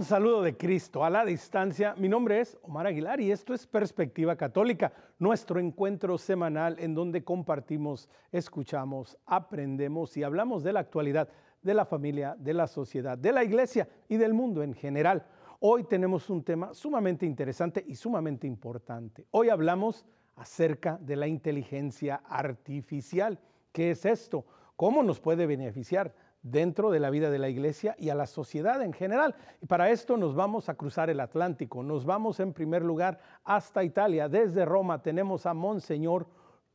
Un saludo de Cristo a la distancia, mi nombre es Omar Aguilar y esto es Perspectiva Católica, nuestro encuentro semanal en donde compartimos, escuchamos, aprendemos y hablamos de la actualidad de la familia, de la sociedad, de la iglesia y del mundo en general. Hoy tenemos un tema sumamente interesante y sumamente importante. Hoy hablamos acerca de la inteligencia artificial. ¿Qué es esto? ¿Cómo nos puede beneficiar? Dentro de la vida de la iglesia y a la sociedad en general. Y para esto nos vamos a cruzar el Atlántico, nos vamos en primer lugar hasta Italia. Desde Roma tenemos a Monseñor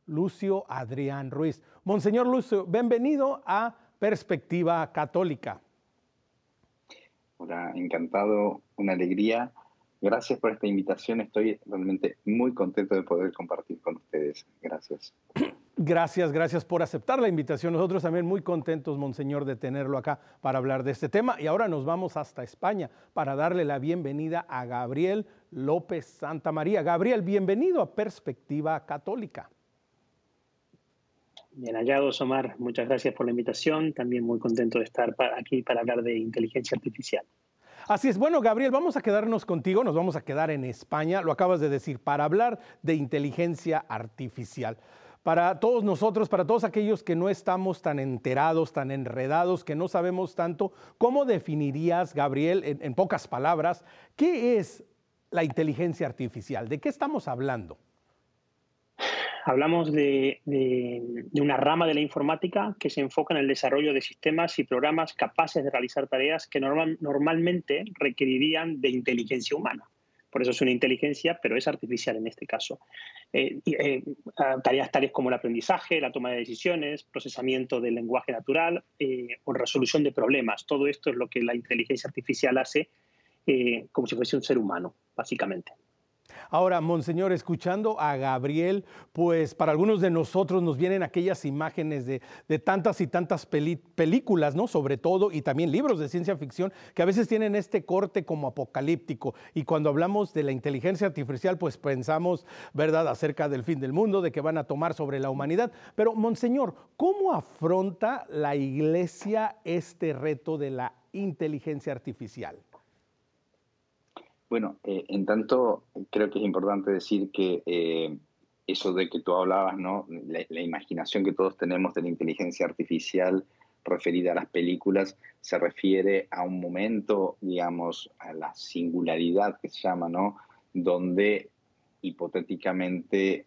Lucio Adrián Ruiz. Monseñor Lucio, bienvenido a Perspectiva Católica. Hola, encantado, una alegría. Gracias por esta invitación. Estoy realmente muy contento de poder compartir con ustedes. Gracias. Gracias, gracias por aceptar la invitación. Nosotros también muy contentos, Monseñor, de tenerlo acá para hablar de este tema. Y ahora nos vamos hasta España para darle la bienvenida a Gabriel López Santa María. Gabriel, bienvenido a Perspectiva Católica. Bien hallados, Omar. Muchas gracias por la invitación. También muy contento de estar aquí para hablar de inteligencia artificial. Así es, bueno, Gabriel, vamos a quedarnos contigo, nos vamos a quedar en España, lo acabas de decir, para hablar de inteligencia artificial para todos nosotros, para todos aquellos que no estamos tan enterados, tan enredados, que no sabemos tanto, ¿cómo definirías, Gabriel, en, pocas palabras, qué es la inteligencia artificial? ¿De qué estamos hablando? Hablamos de, una rama de la informática que se enfoca en el desarrollo de sistemas y programas capaces de realizar tareas que normalmente requerirían de inteligencia humana. Por eso es una inteligencia, pero es artificial en este caso. Eh, eh, tareas tales como el aprendizaje, la toma de decisiones, procesamiento del lenguaje natural eh, o resolución de problemas. Todo esto es lo que la inteligencia artificial hace como si fuese un ser humano, básicamente. Ahora, Monseñor, escuchando a Gabriel, pues para algunos de nosotros nos vienen aquellas imágenes de, tantas y tantas películas, ¿no? Sobre todo, y también libros de ciencia ficción, que a veces tienen este corte como apocalíptico. Y cuando hablamos de la inteligencia artificial, pues pensamos, ¿verdad?, acerca del fin del mundo, de que van a tomar sobre la humanidad. Pero, Monseñor, ¿cómo afronta la iglesia este reto de la inteligencia artificial? Bueno, eh, en tanto creo que es importante decir que eh, eso de que tú hablabas, ¿no? La, imaginación que todos tenemos de la inteligencia artificial referida a las películas se refiere a un momento, digamos, a la singularidad que se llama, ¿no? Donde hipotéticamente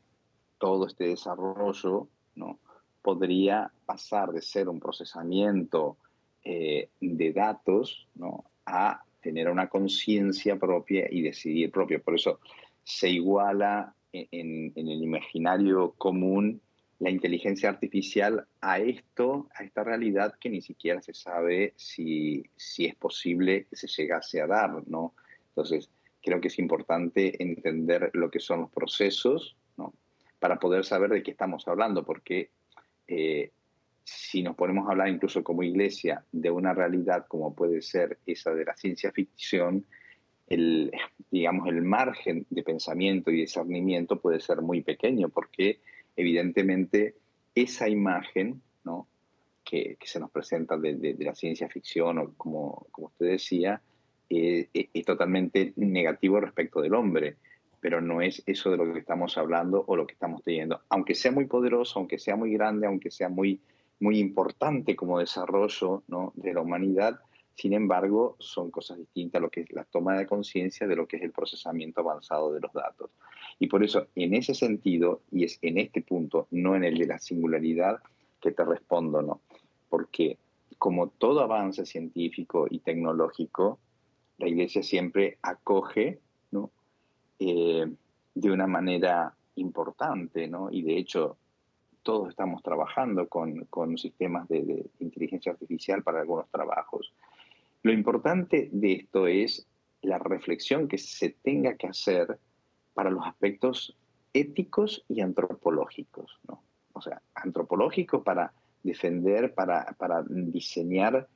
todo este desarrollo, ¿no? Podría pasar de ser un procesamiento eh, de datos, ¿no? A tener una conciencia propia y decidir propio. Por eso se iguala en, el imaginario común la inteligencia artificial a esto, a esta realidad que ni siquiera se sabe si, si es posible que se llegase a dar, ¿no? Entonces, creo que es importante entender lo que son los procesos, ¿no? Para poder saber de qué estamos hablando, porque eh, si nos ponemos a hablar incluso como iglesia de una realidad como puede ser esa de la ciencia ficción, el, digamos, el margen de pensamiento y discernimiento puede ser muy pequeño porque evidentemente esa imagen ¿no? que, se nos presenta de, la ciencia ficción o como, como usted decía, eh, eh, es totalmente negativo respecto del hombre, pero no es eso de lo que estamos hablando o lo que estamos teniendo. Aunque sea muy poderoso, aunque sea muy grande, aunque sea muy muy importante como desarrollo de la humanidad, sin embargo, son cosas distintas lo que es la toma de conciencia de lo que es el procesamiento avanzado de los datos. Y por eso, en ese sentido, y es en este punto, no en el de la singularidad, que te respondo, ¿no? Porque como todo avance científico y tecnológico, la Iglesia siempre acoge, ¿no? Eh, de una manera importante, ¿no? Y de hecho, todos estamos trabajando con, con sistemas de, inteligencia artificial para algunos trabajos. Lo importante de esto es la reflexión que se tenga que hacer para los aspectos éticos y antropológicos. ¿no? O sea, antropológico para defender, para, para diseñar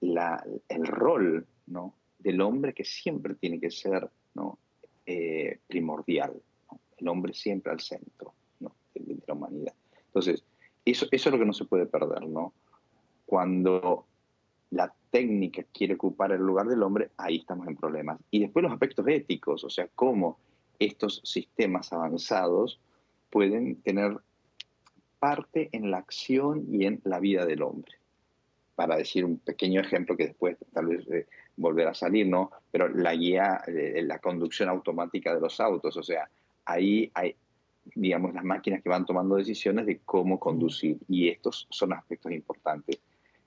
la, el rol ¿no? del hombre que siempre tiene que ser ¿no? Eh, primordial. El hombre siempre al centro de. Entonces, eso, es lo que no se puede perder, ¿no? Cuando la técnica quiere ocupar el lugar del hombre, ahí estamos en problemas. Y después los aspectos éticos, o sea, cómo estos sistemas avanzados pueden tener parte en la acción y en la vida del hombre. Para decir un pequeño ejemplo que después tal vez eh, volverá a salir, ¿no? Pero la guía, eh, la conducción automática de los autos, o sea, ahí hay, digamos, las máquinas que van tomando decisiones de cómo conducir y estos son aspectos importantes.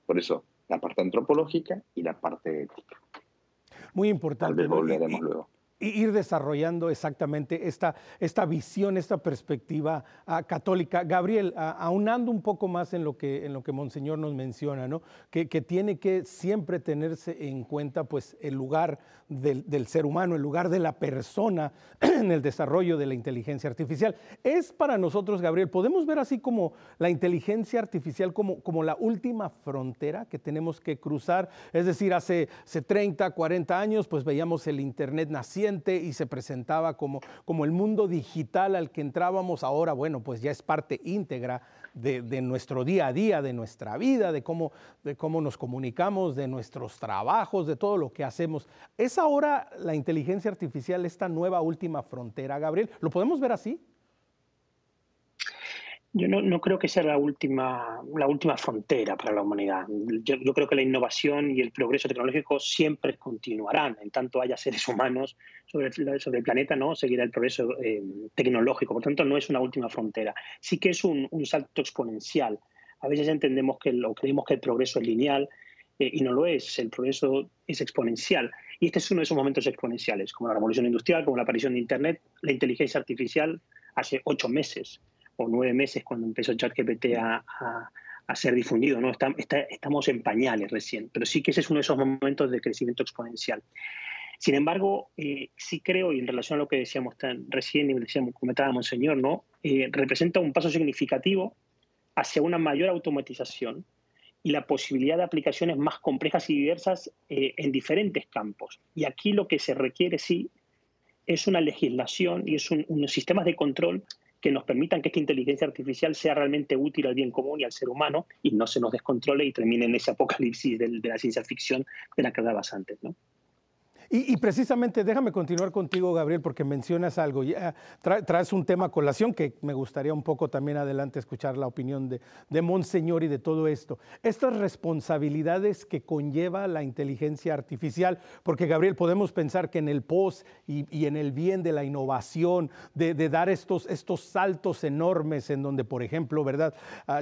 Por eso, la parte antropológica y la parte ética. Muy importante. Tal vez volveremos luego ir desarrollando exactamente esta, esta visión, esta perspectiva ah, católica. Gabriel, ah, aunando un poco más en lo que, en lo que Monseñor nos menciona, ¿no? que, que tiene que siempre tenerse en cuenta pues, el lugar del, del, ser humano, el lugar de la persona en el desarrollo de la inteligencia artificial. Es para nosotros, Gabriel, podemos ver así como la inteligencia artificial como, como la última frontera que tenemos que cruzar. Es decir, hace, hace 30, 40 años, pues veíamos el Internet naciendo y se presentaba como, como el mundo digital al que entrábamos ahora, bueno, pues ya es parte íntegra de, de, nuestro día a día, de nuestra vida, de cómo, de cómo nos comunicamos, de nuestros trabajos, de todo lo que hacemos. ¿Es ahora la inteligencia artificial esta nueva última frontera, Gabriel? ¿Lo podemos ver así? Yo no, creo que sea la última, la última frontera para la humanidad. Yo, creo que la innovación y el progreso tecnológico siempre continuarán. En tanto haya seres humanos sobre, sobre el planeta, ¿no? seguirá el progreso eh, tecnológico. Por tanto, no es una última frontera. Sí que es un, salto exponencial. A veces entendemos que o creemos que el progreso es lineal eh, y no lo es. El progreso es exponencial. Y este es uno de esos momentos exponenciales, como la revolución industrial, como la aparición de Internet, la inteligencia artificial hace ocho meses o nueve meses cuando empezó ChatGPT a, a, ser difundido. ¿no? estamos en pañales recién, pero sí que ese es uno de esos momentos de crecimiento exponencial. Sin embargo, eh, sí creo, y en relación a lo que decíamos tan recién y decíamos, comentaba Monseñor, ¿no? Eh, representa un paso significativo hacia una mayor automatización y la posibilidad de aplicaciones más complejas y diversas eh, en diferentes campos. Y aquí lo que se requiere, sí, es una legislación y es un, unos sistemas de control que nos permitan que esta inteligencia artificial sea realmente útil al bien común y al ser humano y no se nos descontrole y termine en ese apocalipsis de, de la ciencia ficción de la que hablabas antes. ¿no? Y, precisamente, déjame continuar contigo, Gabriel, porque mencionas algo. Ya traes un tema a colación que me gustaría un poco también adelante escuchar la opinión de, Monseñor y de todo esto. Estas responsabilidades que conlleva la inteligencia artificial, porque Gabriel, podemos pensar que en el pos y, en el bien de la innovación, de, dar estos, estos saltos enormes en donde, por ejemplo, ¿verdad? Uh,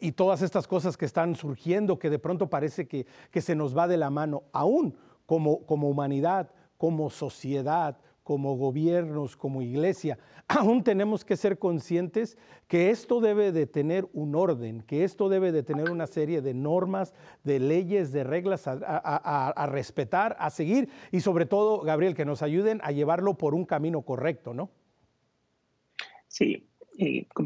y todas estas cosas que están surgiendo, que de pronto parece que, que se nos va de la mano, aún como, como humanidad, como sociedad, como gobiernos, como iglesia, aún tenemos que ser conscientes que esto debe de tener un orden, que esto debe de tener una serie de normas, de leyes, de reglas a, a, respetar, a seguir y sobre todo, Gabriel, que nos ayuden a llevarlo por un camino correcto, ¿no? Sí,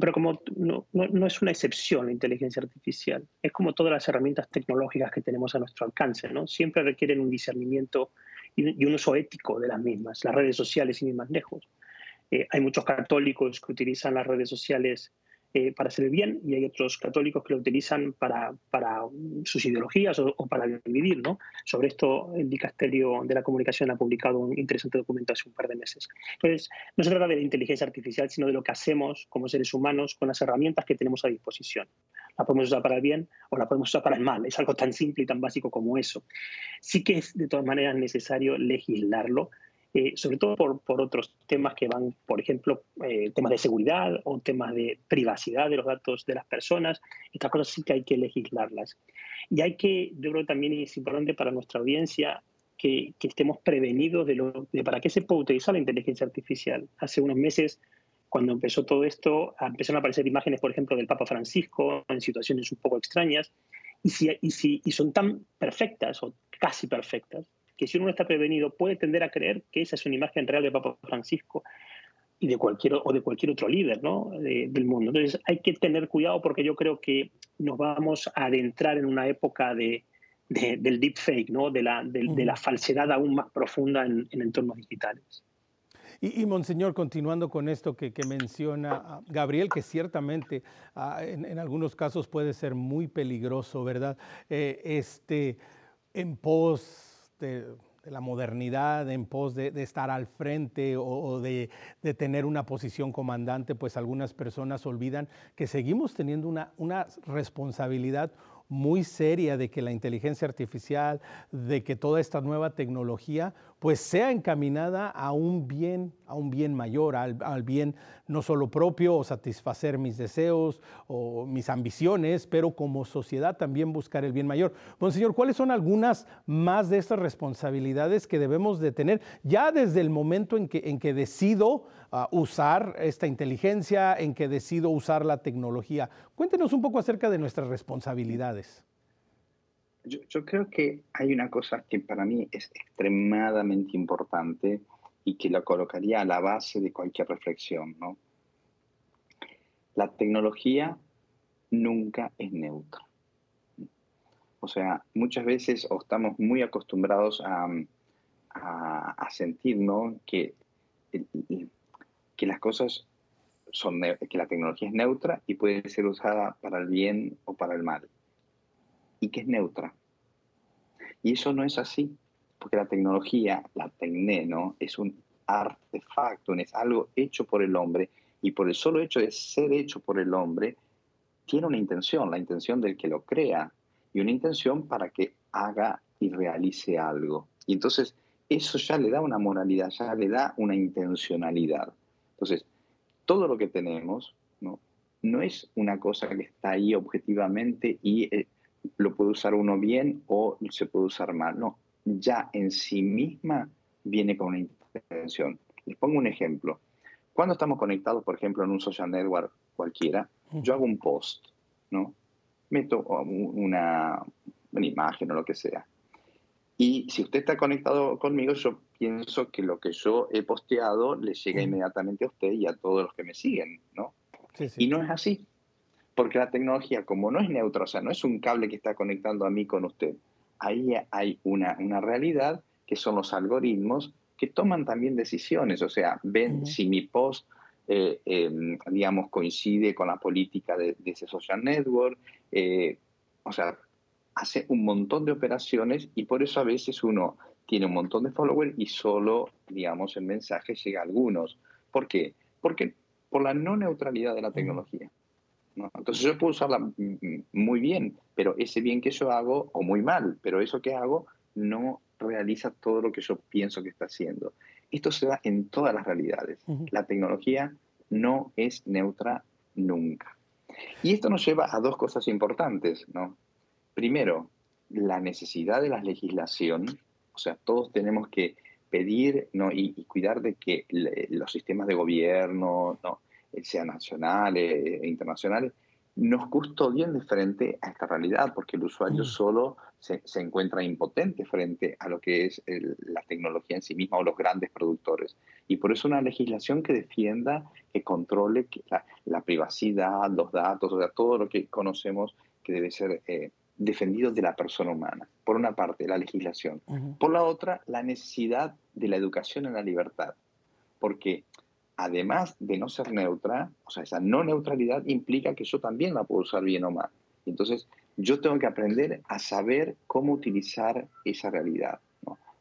pero como no, no, es una excepción la inteligencia artificial, es como todas las herramientas tecnológicas que tenemos a nuestro alcance, ¿no? Siempre requieren un discernimiento y, un uso ético de las mismas, las redes sociales y más lejos. Eh, hay muchos católicos que utilizan las redes sociales eh, para hacer el bien y hay otros católicos que lo utilizan para, sus ideologías o, para dividir. ¿no? Sobre esto el Dicasterio de la Comunicación ha publicado un interesante documento hace un par de meses. Entonces, no se trata de la inteligencia artificial, sino de lo que hacemos como seres humanos con las herramientas que tenemos a disposición. La podemos usar para el bien o la podemos usar para el mal. Es algo tan simple y tan básico como eso. Sí que es de todas maneras necesario legislarlo eh, sobre todo por, por, otros temas que van, por ejemplo, eh, temas de seguridad o temas de privacidad de los datos de las personas. Estas cosas sí que hay que legislarlas. Y hay que, yo creo que también es importante para nuestra audiencia que, que estemos prevenidos de, lo, de para qué se puede utilizar la inteligencia artificial. Hace unos meses cuando empezó todo esto, empezaron a aparecer imágenes, por ejemplo, del Papa Francisco en situaciones un poco extrañas, y, si, y, si, y son tan perfectas o casi perfectas que si uno no está prevenido puede tender a creer que esa es una imagen real de Papa Francisco y de cualquier, o de cualquier otro líder ¿no? del mundo. Entonces hay que tener cuidado porque yo creo que nos vamos a adentrar en una época de, del deepfake, ¿no? de, la, de, la falsedad aún más profunda en, entornos digitales. Y, Monseñor, continuando con esto que, menciona Gabriel, que ciertamente ah, en, algunos casos puede ser muy peligroso, ¿verdad? Eh, este, en pos de, la modernidad, en pos de, estar al frente o, de, tener una posición comandante, pues algunas personas olvidan que seguimos teniendo una, una responsabilidad muy seria de que la inteligencia artificial, de que toda esta nueva tecnología, pues sea encaminada a un bien, a un bien mayor, al, bien no solo propio o satisfacer mis deseos o mis ambiciones, pero como sociedad también buscar el bien mayor. Monseñor, ¿cuáles son algunas más de estas responsabilidades que debemos de tener ya desde el momento en que, en que decido usar esta inteligencia, en que decido usar la tecnología. Cuéntenos un poco acerca de nuestras responsabilidades. Yo, creo que hay una cosa que para mí es extremadamente importante y que la colocaría a la base de cualquier reflexión. ¿no? La tecnología nunca es neutra. O sea, muchas veces estamos muy acostumbrados a, a, sentir ¿no? que que las cosas son, que la tecnología es neutra y puede ser usada para el bien o para el mal. Y que es neutra. Y eso no es así, porque la tecnología, la tecné, ¿no? Es un artefacto, es algo hecho por el hombre y por el solo hecho de ser hecho por el hombre, tiene una intención, la intención del que lo crea, y una intención para que haga y realice algo. Y entonces eso ya le da una moralidad, ya le da una intencionalidad. Entonces, todo lo que tenemos no, no es una cosa que está ahí objetivamente y eh, lo puede usar uno bien o se puede usar mal. No, ya en sí misma viene con una intención. Les pongo un ejemplo. Cuando estamos conectados, por ejemplo, en un social network cualquiera, yo hago un post, ¿no? Meto una, una imagen o lo que sea. Y si usted está conectado conmigo, yo pienso que lo que yo he posteado le llega inmediatamente a usted y a todos los que me siguen, ¿no? Y no es así, porque la tecnología, como no es neutra, o sea, no es un cable que está conectando a mí con usted, ahí hay una, una realidad que son los algoritmos que toman también decisiones, o sea, ven si mi post, eh, em, digamos, coincide con la política de, ese social network, eh, o sea, hace un montón de operaciones y por eso a veces uno tiene un montón de followers y solo, digamos, el mensaje llega a algunos. ¿Por qué? Porque por la no neutralidad de la tecnología. Entonces yo puedo usarla muy bien, pero ese bien que yo hago, o muy mal, pero eso que hago no realiza todo lo que yo pienso que está haciendo. Esto se da en todas las realidades. La tecnología no es neutra nunca. Y esto nos lleva a dos cosas importantes, ¿no? Primero, la necesidad de la legislación o sea, todos tenemos que pedir ¿no? y, cuidar de que los sistemas de gobierno, ¿no? Sean nacionales e internacionales, nos custodien de frente a esta realidad, porque el usuario mm. solo se, encuentra impotente frente a lo que es la tecnología en sí misma o los grandes productores. Y por eso una legislación que defienda, que controle la, privacidad, los datos, o sea, todo lo que conocemos que debe ser eh, defendidos de la persona humana. Por una parte, la legislación. Por la otra, la necesidad de la educación en la libertad. Porque además de no ser neutra, o sea, esa no neutralidad implica que yo también la puedo usar bien o mal. Entonces, yo tengo que aprender a saber cómo utilizar esa realidad.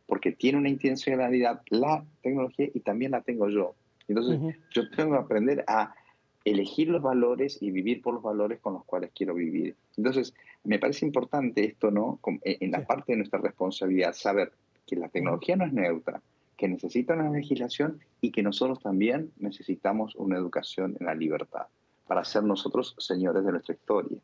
Porque tiene una intencionalidad la tecnología y también la tengo yo. Entonces, yo tengo que aprender a elegir los valores y vivir por los valores con los cuales quiero vivir. Entonces, me parece importante esto, ¿no? En la parte de nuestra responsabilidad, saber que la tecnología no es neutra, que necesita una legislación y que nosotros también necesitamos una educación en la libertad para ser nosotros señores de nuestra historia.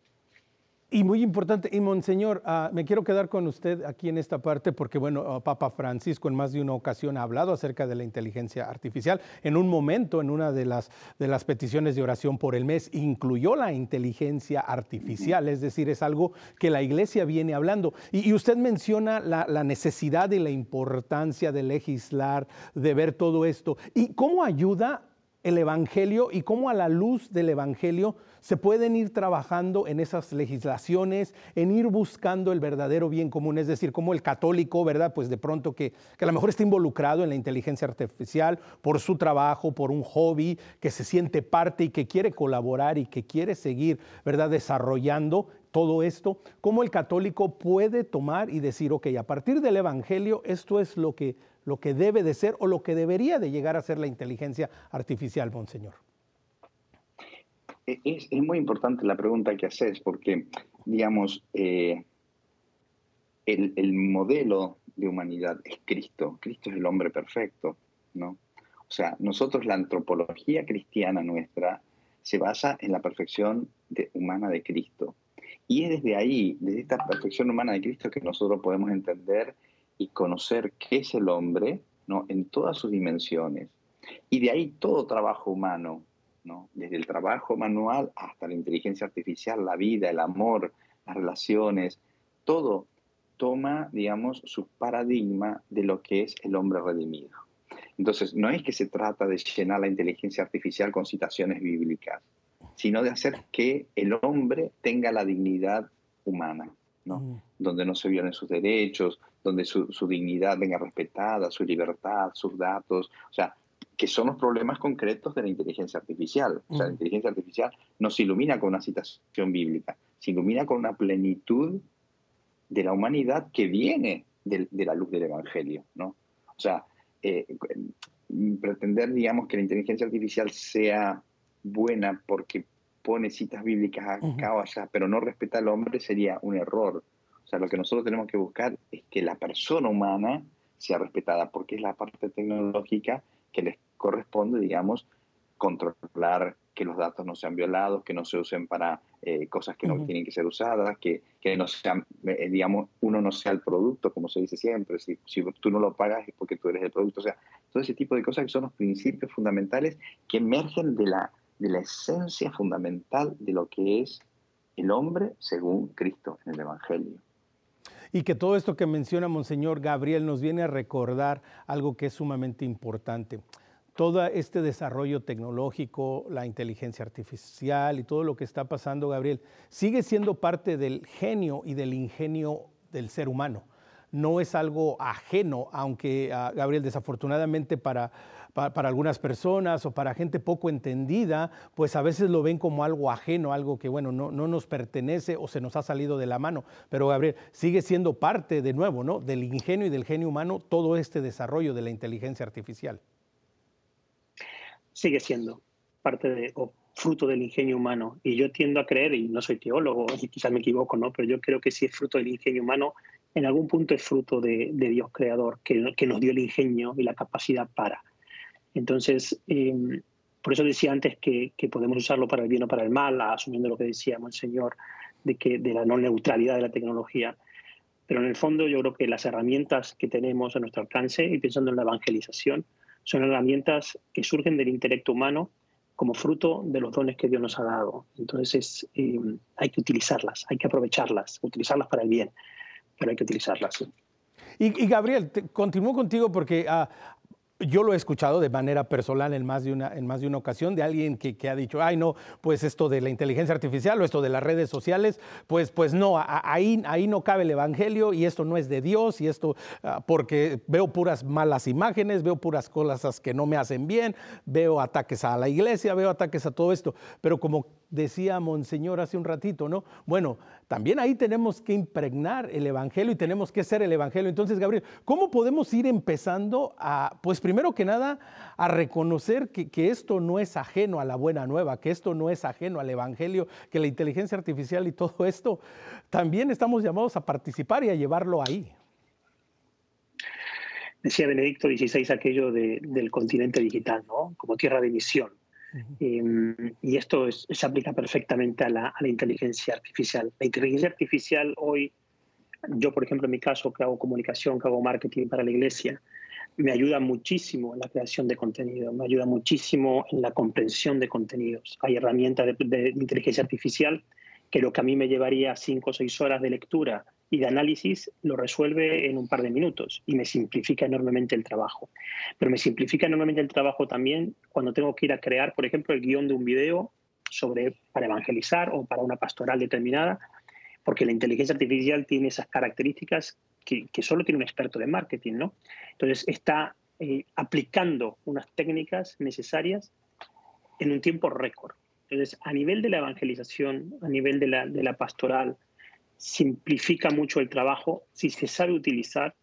Y muy importante, y Monseñor, uh, me quiero quedar con usted aquí en esta parte porque, bueno, uh, Papa Francisco en más de una ocasión ha hablado acerca de la inteligencia artificial. En un momento, en una de las, de las peticiones de oración por el mes, incluyó la inteligencia artificial, es decir, es algo que la Iglesia viene hablando. Y, y usted menciona la, la, necesidad y la importancia de legislar, de ver todo esto. ¿Y cómo ayuda el Evangelio y cómo a la luz del Evangelio se pueden ir trabajando en esas legislaciones, en ir buscando el verdadero bien común, es decir, como el católico, ¿verdad? Pues de pronto que, que a lo mejor está involucrado en la inteligencia artificial por su trabajo, por un hobby, que se siente parte y que quiere colaborar y que quiere seguir, ¿verdad? Desarrollando todo esto, cómo el católico puede tomar y decir, ok, a partir del Evangelio, esto es lo que, lo que debe de ser o lo que debería de llegar a ser la inteligencia artificial, Monseñor. E, es, muy importante la pregunta que haces porque, digamos, eh, el, el, modelo de humanidad es Cristo. Cristo es el hombre perfecto, ¿no? O sea, nosotros la antropología cristiana nuestra se basa en la perfección humana de Cristo. Y es desde ahí, desde esta perfección humana de Cristo, que nosotros podemos entender y conocer qué es el hombre ¿no? en todas sus dimensiones. Y de ahí todo trabajo humano, ¿no? desde el trabajo manual hasta la inteligencia artificial, la vida, el amor, las relaciones, todo toma, digamos, su paradigma de lo que es el hombre redimido. Entonces, no es que se trata de llenar la inteligencia artificial con citaciones bíblicas, sino de hacer que el hombre tenga la dignidad humana, ¿no? donde no se violen sus derechos, donde su, dignidad venga respetada, su libertad, sus datos, o sea, que son los problemas concretos de la inteligencia artificial. O sea, la inteligencia artificial no se ilumina con una citación bíblica, se ilumina con una plenitud de la humanidad que viene de, de la luz del Evangelio, ¿no? O sea, eh, pretender, digamos, que la inteligencia artificial sea buena porque pone citas bíblicas acá o allá, pero no respeta al hombre, sería un error. O sea, lo que nosotros tenemos que buscar es que la persona humana sea respetada, porque es la parte tecnológica que les corresponde, digamos, controlar que los datos no sean violados, que no se usen para eh, cosas que no tienen que ser usadas, que, que no sean, eh, digamos, uno no sea el producto, como se dice siempre, si, si, tú no lo pagas es porque tú eres el producto, o sea, todo ese tipo de cosas que son los principios fundamentales que emergen de la, de la esencia fundamental de lo que es el hombre según Cristo en el Evangelio. Y que todo esto que menciona Monseñor Gabriel nos viene a recordar algo que es sumamente importante todo este desarrollo tecnológico, la inteligencia artificial y todo lo que está pasando, Gabriel, sigue siendo parte del genio y del ingenio del ser humano. No es algo ajeno, aunque, ah, Gabriel, desafortunadamente para, para, algunas personas o para gente poco entendida, pues a veces lo ven como algo ajeno, algo que, bueno, no, no nos pertenece o se nos ha salido de la mano. Pero, Gabriel, sigue siendo parte, de nuevo, ¿no? del ingenio y del genio humano todo este desarrollo de la inteligencia artificial sigue siendo parte de, o fruto del ingenio humano. Y yo tiendo a creer, y no soy teólogo, y quizás me equivoco, ¿no? pero yo creo que si es fruto del ingenio humano, en algún punto es fruto de, Dios creador, que, que, nos dio el ingenio y la capacidad para. Entonces, em, por eso decía antes que, que, podemos usarlo para el bien o para el mal, asumiendo lo que decíamos el Señor, de, que, de la no neutralidad de la tecnología. Pero en el fondo yo creo que las herramientas que tenemos a nuestro alcance, y pensando en la evangelización, son herramientas que surgen del intelecto humano como fruto de los dones que Dios nos ha dado. Entonces eh, hay que utilizarlas, hay que aprovecharlas, utilizarlas para el bien, pero hay que utilizarlas. Y, Gabriel, continúo contigo porque ah, yo lo he escuchado de manera personal en más de una, en más de una ocasión de alguien que, ha dicho, ay no, pues esto de la inteligencia artificial o esto de las redes sociales, pues, pues no, ahí, ahí no cabe el Evangelio y esto no es de Dios y esto, ah, porque veo puras malas imágenes, veo puras cosas que no me hacen bien, veo ataques a la iglesia, veo ataques a todo esto, pero como decía Monseñor hace un ratito, ¿no? Bueno, también ahí tenemos que impregnar el Evangelio y tenemos que ser el Evangelio. Entonces, Gabriel, ¿cómo podemos ir empezando a, pues primero que nada, a reconocer que, que esto no es ajeno a la buena nueva, que esto no es ajeno al Evangelio, que la inteligencia artificial y todo esto, también estamos llamados a participar y a llevarlo ahí? Decía Benedicto XVI aquello del continente digital, ¿no? Como tierra de misión Em, y esto se aplica perfectamente a la, inteligencia artificial. La inteligencia artificial hoy, yo por ejemplo en mi caso que hago comunicación, que hago marketing para la iglesia, me ayuda muchísimo en la creación de contenido, me ayuda muchísimo en la comprensión de contenidos. Hay herramientas de, de inteligencia artificial que lo que a mí me llevaría cinco o seis horas de lectura y de análisis lo resuelve en un par de minutos y me simplifica enormemente el trabajo. Pero me simplifica enormemente el trabajo también cuando tengo que ir a crear, por ejemplo, el guion de un video sobre, para evangelizar o para una pastoral determinada, porque la inteligencia artificial tiene esas características que, solo tiene un experto de marketing, ¿no? Entonces está eh, aplicando unas técnicas necesarias en un tiempo récord. Entonces, a nivel de la evangelización, a nivel de la, de la pastoral, simplifica mucho el trabajo si se sabe utilizar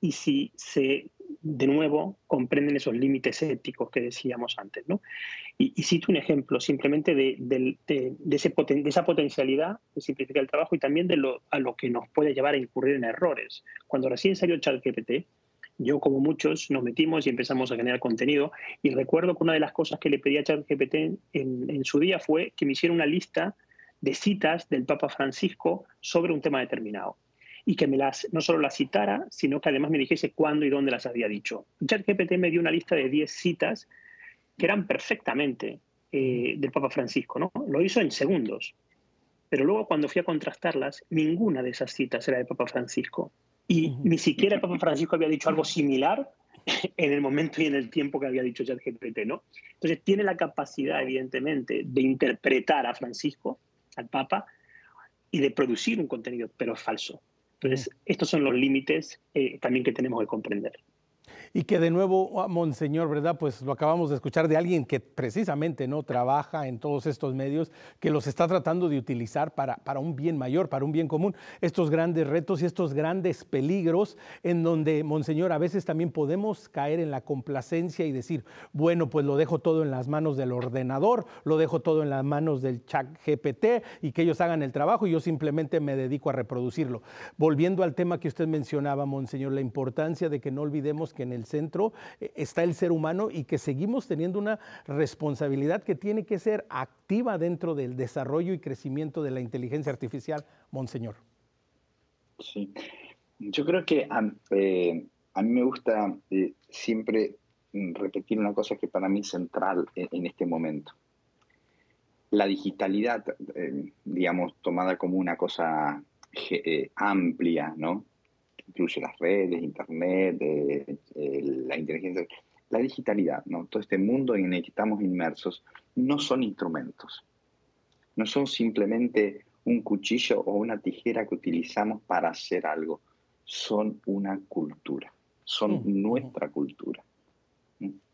y si se, de nuevo, comprenden esos límites éticos que decíamos antes. ¿no? Y, y cito un ejemplo simplemente de, de, de, ese de, esa potencialidad de simplificar el trabajo y también de lo, a lo que nos puede llevar a incurrir en errores. Cuando recién salió ChatGPT, yo como muchos nos metimos y empezamos a generar contenido y recuerdo que una de las cosas que le pedí a ChatGPT en, en su día fue que me hiciera una lista de citas del Papa Francisco sobre un tema determinado y que me las no solo las citara, sino que además me dijese cuándo y dónde las había dicho. ChatGPT me dio una lista de 10 citas que eran perfectamente eh, del Papa Francisco, ¿no? Lo hizo en segundos. Pero luego cuando fui a contrastarlas, ninguna de esas citas era del Papa Francisco. Y ni siquiera el Papa Francisco había dicho algo similar en el momento y en el tiempo que había dicho ChatGPT, ¿no? Entonces tiene la capacidad, evidentemente, de interpretar a Francisco, al Papa, y de producir un contenido, pero falso. Entonces, estos son los límites eh, también que tenemos que comprender y que de nuevo, ah, Monseñor, ¿verdad? Pues lo acabamos de escuchar de alguien que precisamente no trabaja en todos estos medios, que los está tratando de utilizar para, para un bien mayor, para un bien común. Estos grandes retos y estos grandes peligros en donde, Monseñor, a veces también podemos caer en la complacencia y decir, bueno, pues lo dejo todo en las manos del ordenador, lo dejo todo en las manos del chat GPT y que ellos hagan el trabajo y yo simplemente me dedico a reproducirlo. Volviendo al tema que usted mencionaba, Monseñor, la importancia de que no olvidemos que en el centro eh, está el ser humano y que seguimos teniendo una responsabilidad que tiene que ser activa dentro del desarrollo y crecimiento de la inteligencia artificial, Monseñor. Sí, yo creo que eh, a mí me gusta eh, siempre repetir una cosa que para mí es central en, este momento. La digitalidad, digamos, tomada como una cosa amplia, ¿no? Incluye las redes, Internet, eh, la inteligencia, la digitalidad, ¿no? todo este mundo en el que estamos inmersos, no son instrumentos, no son simplemente un cuchillo o una tijera que utilizamos para hacer algo, son una cultura, son mm. nuestra cultura.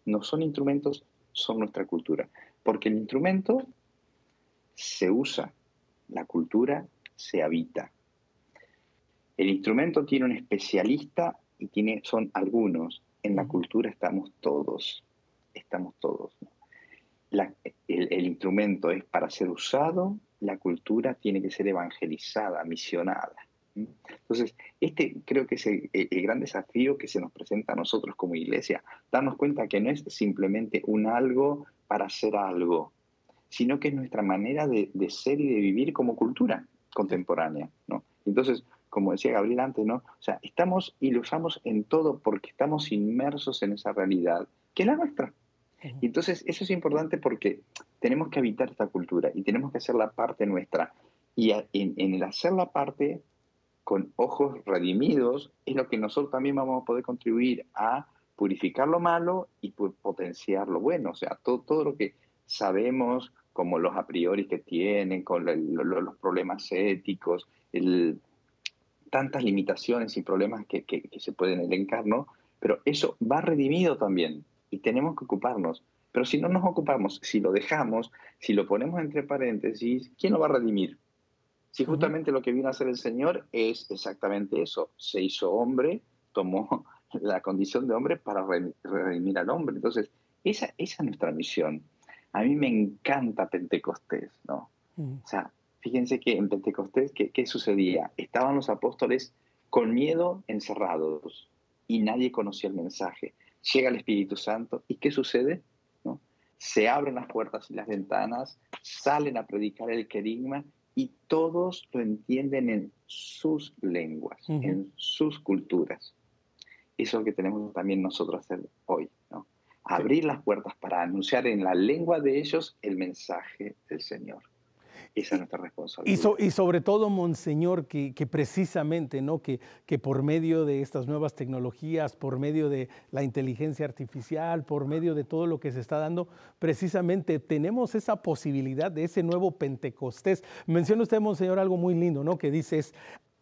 No son instrumentos, son nuestra cultura. Porque el instrumento se usa, la cultura se habita. El instrumento tiene un especialista y tiene, son algunos. En la cultura estamos todos, estamos todos. el, instrumento es para ser usado, la cultura tiene que ser evangelizada, misionada. Entonces, este creo que es el, gran desafío que se nos presenta a nosotros como iglesia, darnos cuenta que no es simplemente un algo para hacer algo, sino que es nuestra manera de, de ser y de vivir como cultura contemporánea. ¿no? Entonces, como decía Gabriel antes, ¿no? O sea, estamos y lo usamos en todo porque estamos inmersos en esa realidad, que es la nuestra. Y entonces eso es importante porque tenemos que habitar esta cultura y tenemos que hacer la parte nuestra. Y en, el hacer la parte con ojos redimidos es lo que nosotros también vamos a poder contribuir a purificar lo malo y potenciar lo bueno. O sea, todo, todo lo que sabemos, como los a priori que tienen, con los problemas éticos, el, tantas limitaciones y problemas que, se pueden elencar, ¿no? Pero eso va redimido también y tenemos que ocuparnos. Pero si no nos ocupamos, si lo dejamos, si lo ponemos entre paréntesis, ¿quién lo va a redimir? Si justamente lo que vino a hacer el Señor es exactamente eso, se hizo hombre, tomó la condición de hombre para redimir al hombre. Entonces, esa, esa es nuestra misión. A mí me encanta Pentecostés, ¿no? O sea, fíjense que en Pentecostés, ¿qué, sucedía? Estaban los apóstoles con miedo encerrados y nadie conocía el mensaje. Llega el Espíritu Santo y ¿qué sucede? ¿No? Se abren las puertas y las ventanas, salen a predicar el querigma y todos lo entienden en sus lenguas, en sus culturas. Eso es lo que tenemos también nosotros hacer hoy, ¿no? Abrir las puertas para anunciar en la lengua de ellos el mensaje del Señor. Esa es nuestra responsabilidad. Y, sobre todo, Monseñor, que, precisamente, ¿no? Que, que, por medio de estas nuevas tecnologías, por medio de la inteligencia artificial, por medio de todo lo que se está dando, precisamente tenemos esa posibilidad de ese nuevo Pentecostés. Menciona usted, Monseñor, algo muy lindo, ¿no? Que dices,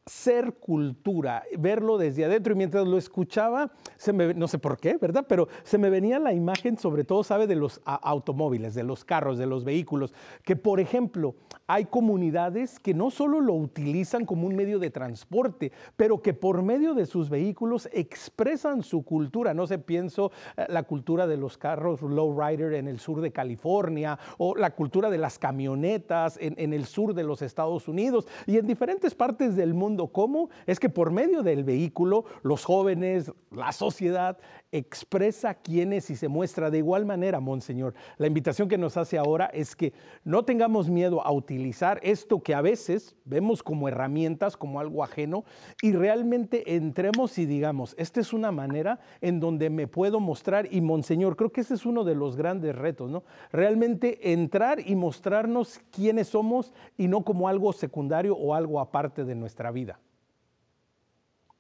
ser cultura, verlo desde adentro. Y mientras lo escuchaba, se me, no sé por qué, ¿verdad? Pero se me venía la imagen, sobre todo, sabe, de los automóviles, de los carros, de los vehículos, que por ejemplo, hay comunidades que no solo lo utilizan como un medio de transporte, pero que por medio de sus vehículos expresan su cultura. No sé, pienso eh, la cultura de los carros lowrider en el sur de California o la cultura de las camionetas en, en el sur de los Estados Unidos y en diferentes partes del mundo ¿Cómo? Es que por medio del vehículo los jóvenes, la sociedad expresa quién es y se muestra de igual manera, Monseñor. La invitación que nos hace ahora es que no tengamos miedo a utilizar esto que a veces vemos como herramientas, como algo ajeno, y realmente entremos y digamos, esta es una manera en donde me puedo mostrar y Monseñor, creo que ese es uno de los grandes retos, ¿no? Realmente entrar y mostrarnos quiénes somos y no como algo secundario o algo aparte de nuestra vida.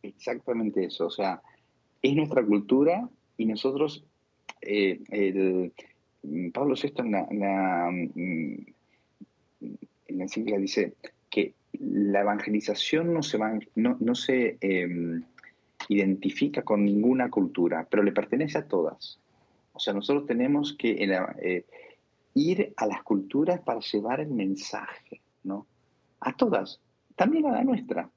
Exactamente eso, o sea, es nuestra cultura y nosotros, eh, Pablo VI en la, en la, dice que la evangelización no se, no, no se em, identifica con ninguna cultura, pero le pertenece a todas. O sea, nosotros tenemos que eh, ir a las culturas para llevar el mensaje, ¿no? A todas, también a la nuestra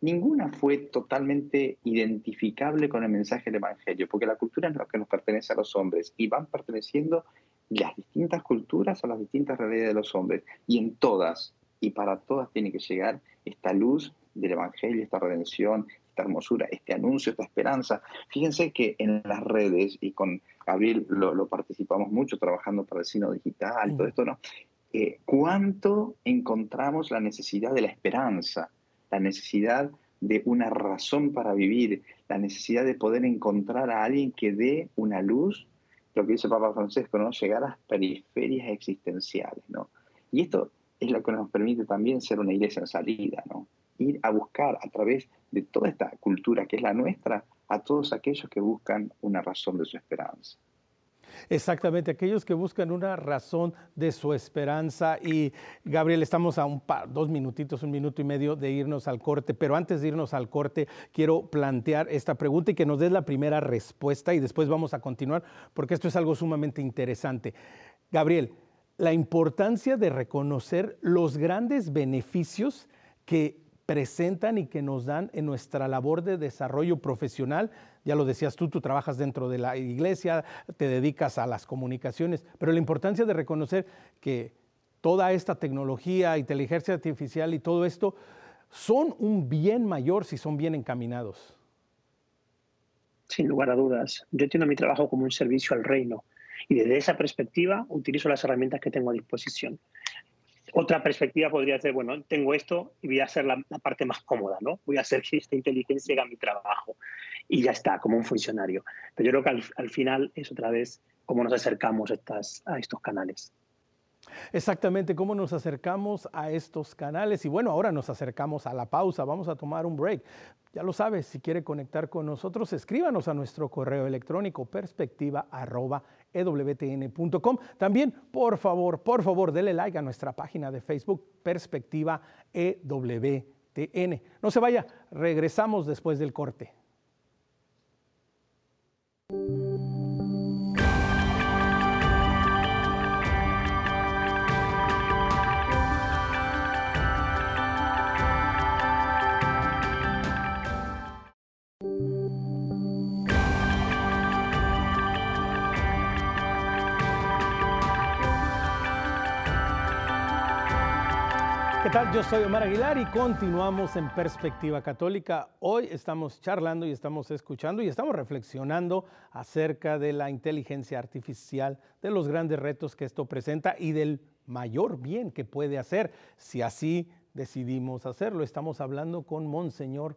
ninguna fue totalmente identificable con el mensaje del Evangelio, porque la cultura es lo que nos pertenece a los hombres y van perteneciendo las distintas culturas a las distintas realidades de los hombres. Y en todas, y para todas tiene que llegar esta luz del Evangelio, esta redención, esta hermosura, este anuncio, esta esperanza. Fíjense que en las redes, y con Gabriel lo, participamos mucho trabajando para el sino digital, y todo esto, ¿no? Eh, ¿Cuánto encontramos la necesidad de la esperanza? la necesidad de una razón para vivir, la necesidad de poder encontrar a alguien que dé una luz, lo que dice Papa Francisco, ¿no? llegar a las periferias existenciales. ¿no? Y esto es lo que nos permite también ser una iglesia en salida, ¿no? ir a buscar a través de toda esta cultura que es la nuestra a todos aquellos que buscan una razón de su esperanza. Exactamente, aquellos que buscan una razón de su esperanza. Y Gabriel, estamos a un par, dos minutitos, un minuto y medio de irnos al corte, pero antes de irnos al corte, quiero plantear esta pregunta y que nos des la primera respuesta y después vamos a continuar, porque esto es algo sumamente interesante. Gabriel, la importancia de reconocer los grandes beneficios que presentan y que nos dan en nuestra labor de desarrollo profesional. Ya lo decías tú, tú trabajas dentro de la iglesia, te dedicas a las comunicaciones, pero la importancia de reconocer que toda esta tecnología, inteligencia artificial y todo esto son un bien mayor si son bien encaminados. Sin lugar a dudas. Yo entiendo mi trabajo como un servicio al reino y desde esa perspectiva utilizo las herramientas que tengo a disposición. Otra perspectiva podría ser, bueno, tengo esto y voy a hacer la, parte más cómoda, ¿no? Voy a hacer que esta inteligencia haga mi trabajo y ya está, como un funcionario. Pero yo creo que al, final es otra vez cómo nos acercamos a estos canales. Exactamente, cómo nos acercamos a estos canales. Y bueno, ahora nos acercamos a la pausa, vamos a tomar un break. Ya lo sabes, si quiere conectar con nosotros, escríbanos a nuestro correo electrónico perspectiva.ewtn.com. También, por favor, por favor, dele like a nuestra página de Facebook, Perspectiva EWTN. No se vaya, regresamos después del corte. ¿Qué? Yo soy Omar Aguilar y continuamos en Perspectiva Católica. Hoy estamos charlando y estamos escuchando y estamos reflexionando acerca de la inteligencia artificial, de los grandes retos que esto presenta y del mayor bien que puede hacer si así decidimos hacerlo. Estamos hablando con Monseñor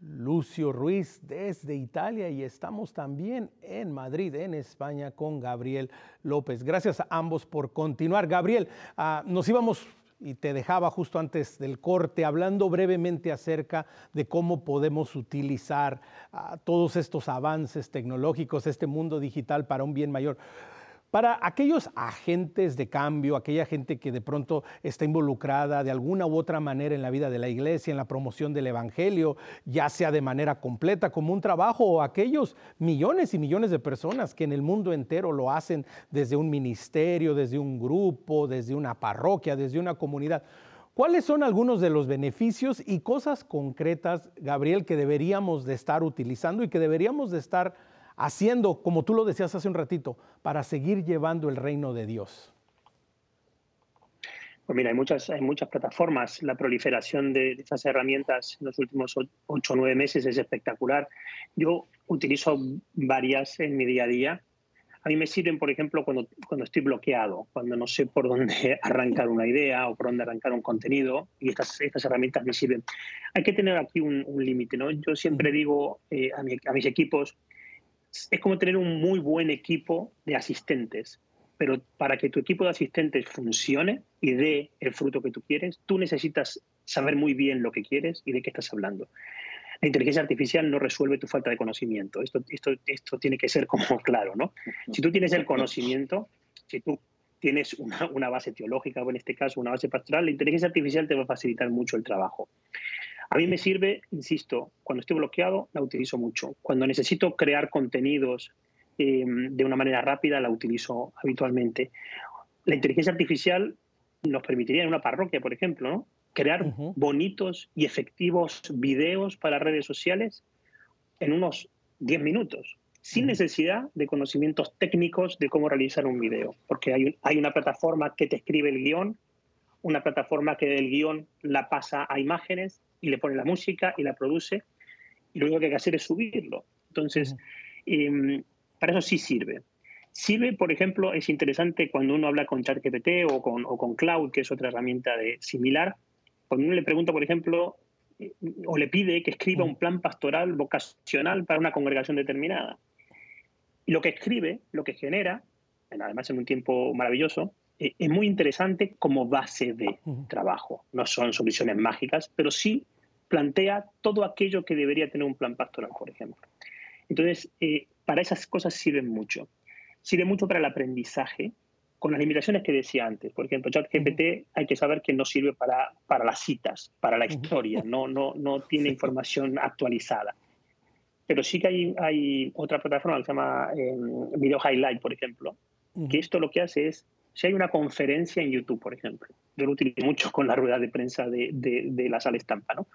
Lucio Ruiz desde Italia y estamos también en Madrid, en España, con Gabriel López. Gracias a ambos por continuar. Gabriel, ah, nos íbamos y te dejaba justo antes del corte hablando brevemente acerca de cómo podemos utilizar ah, todos estos avances tecnológicos, este mundo digital para un bien mayor. Para aquellos agentes de cambio, aquella gente que de pronto está involucrada de alguna u otra manera en la vida de la iglesia, en la promoción del Evangelio, ya sea de manera completa como un trabajo, o aquellos millones y millones de personas que en el mundo entero lo hacen desde un ministerio, desde un grupo, desde una parroquia, desde una comunidad. ¿Cuáles son algunos de los beneficios y cosas concretas, Gabriel, que deberíamos de estar utilizando y que deberíamos de estar haciendo, como tú lo decías hace un ratito, para seguir llevando el reino de Dios? Pues mira, hay muchas, hay muchas plataformas. La proliferación de, estas herramientas en los últimos ocho o nueve meses es espectacular. Yo utilizo varias en mi día a día. A mí me sirven, por ejemplo, cuando, cuando estoy bloqueado, cuando no sé por dónde arrancar una idea o por dónde arrancar un contenido, y estas, estas herramientas me sirven. Hay que tener aquí un, límite, ¿no? Yo siempre digo eh, a, a mis equipos, es como tener un muy buen equipo de asistentes, pero para que tu equipo de asistentes funcione y dé el fruto que tú quieres, tú necesitas saber muy bien lo que quieres y de qué estás hablando. La inteligencia artificial no resuelve tu falta de conocimiento. Esto, esto, esto tiene que ser como claro, ¿no? Si tú tienes el conocimiento, si tú tienes una, una base teológica o en este caso una base pastoral, la inteligencia artificial te va a facilitar mucho el trabajo. A mí me sirve, insisto, cuando estoy bloqueado la utilizo mucho. Cuando necesito crear contenidos eh, de una manera rápida la utilizo habitualmente. La inteligencia artificial nos permitiría en una parroquia, por ejemplo, crear bonitos y efectivos videos para redes sociales en unos 10 minutos, sin necesidad de conocimientos técnicos de cómo realizar un video, porque hay, hay una plataforma que te escribe el guion, una plataforma que del guion la pasa a imágenes y le pone la música y la produce y lo único que hay que hacer es subirlo. Entonces, em, para eso sí sirve. Sirve, por ejemplo, es interesante cuando uno habla con ChatGPT o con, o con Cloud, que es otra herramienta de, similar, cuando uno le pregunta, por ejemplo, eh, o le pide que escriba un plan pastoral vocacional para una congregación determinada. Y lo que escribe, lo que genera, además en un tiempo maravilloso, es muy interesante como base de trabajo. No son soluciones mágicas, pero sí plantea todo aquello que debería tener un plan pastoral, por ejemplo. Entonces, eh, para esas cosas sirven mucho. Sirve mucho para el aprendizaje, con las limitaciones que decía antes. Por ejemplo, ChatGPT hay que saber que no sirve para, para las citas, para la historia, no, no, no tiene información actualizada. Pero sí que hay, hay otra plataforma que se llama eh, Video Highlight, por ejemplo, que esto lo que hace es si hay una conferencia en YouTube, por ejemplo, yo lo utilizo mucho con la rueda de prensa de, de, la sala estampa, ¿no?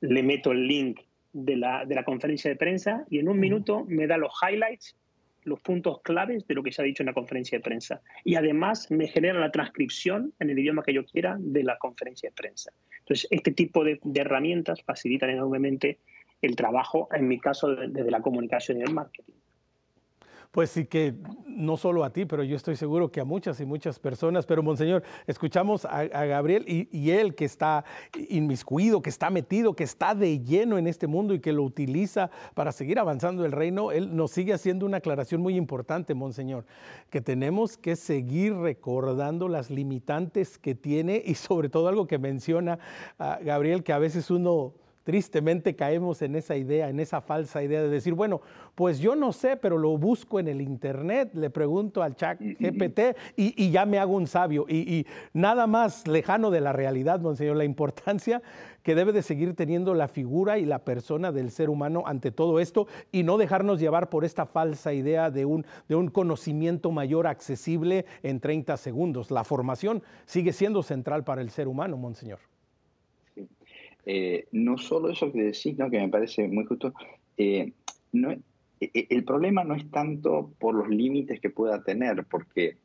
Le meto el link de la, de la conferencia de prensa y en un minuto me da los highlights, los puntos claves de lo que se ha dicho en la conferencia de prensa. Y además me genera la transcripción en el idioma que yo quiera de la conferencia de prensa. Entonces, este tipo de, de herramientas facilitan enormemente el trabajo, en mi caso, desde la comunicación y el marketing. Pues sí que no solo a ti, pero yo estoy seguro que a muchas y muchas personas. Pero, Monseñor, escuchamos a, Gabriel y, él que está inmiscuido, que está metido, que está de lleno en este mundo y que lo utiliza para seguir avanzando el reino. Él nos sigue haciendo una aclaración muy importante, Monseñor, que tenemos que seguir recordando las limitantes que tiene y sobre todo algo que menciona Gabriel, que a veces uno tristemente caemos en esa idea, en esa falsa idea de decir, bueno, pues yo no sé, pero lo busco en el Internet, le pregunto al chat GPT y, ya me hago un sabio. Y, nada más lejano de la realidad, Monseñor, la importancia que debe de seguir teniendo la figura y la persona del ser humano ante todo esto y no dejarnos llevar por esta falsa idea de un, de un conocimiento mayor accesible en 30 segundos. La formación sigue siendo central para el ser humano, Monseñor. Eh, no solo eso que decís, ¿no? que me parece muy justo, eh, e, e, el problema no es tanto por los límites que pueda tener, porque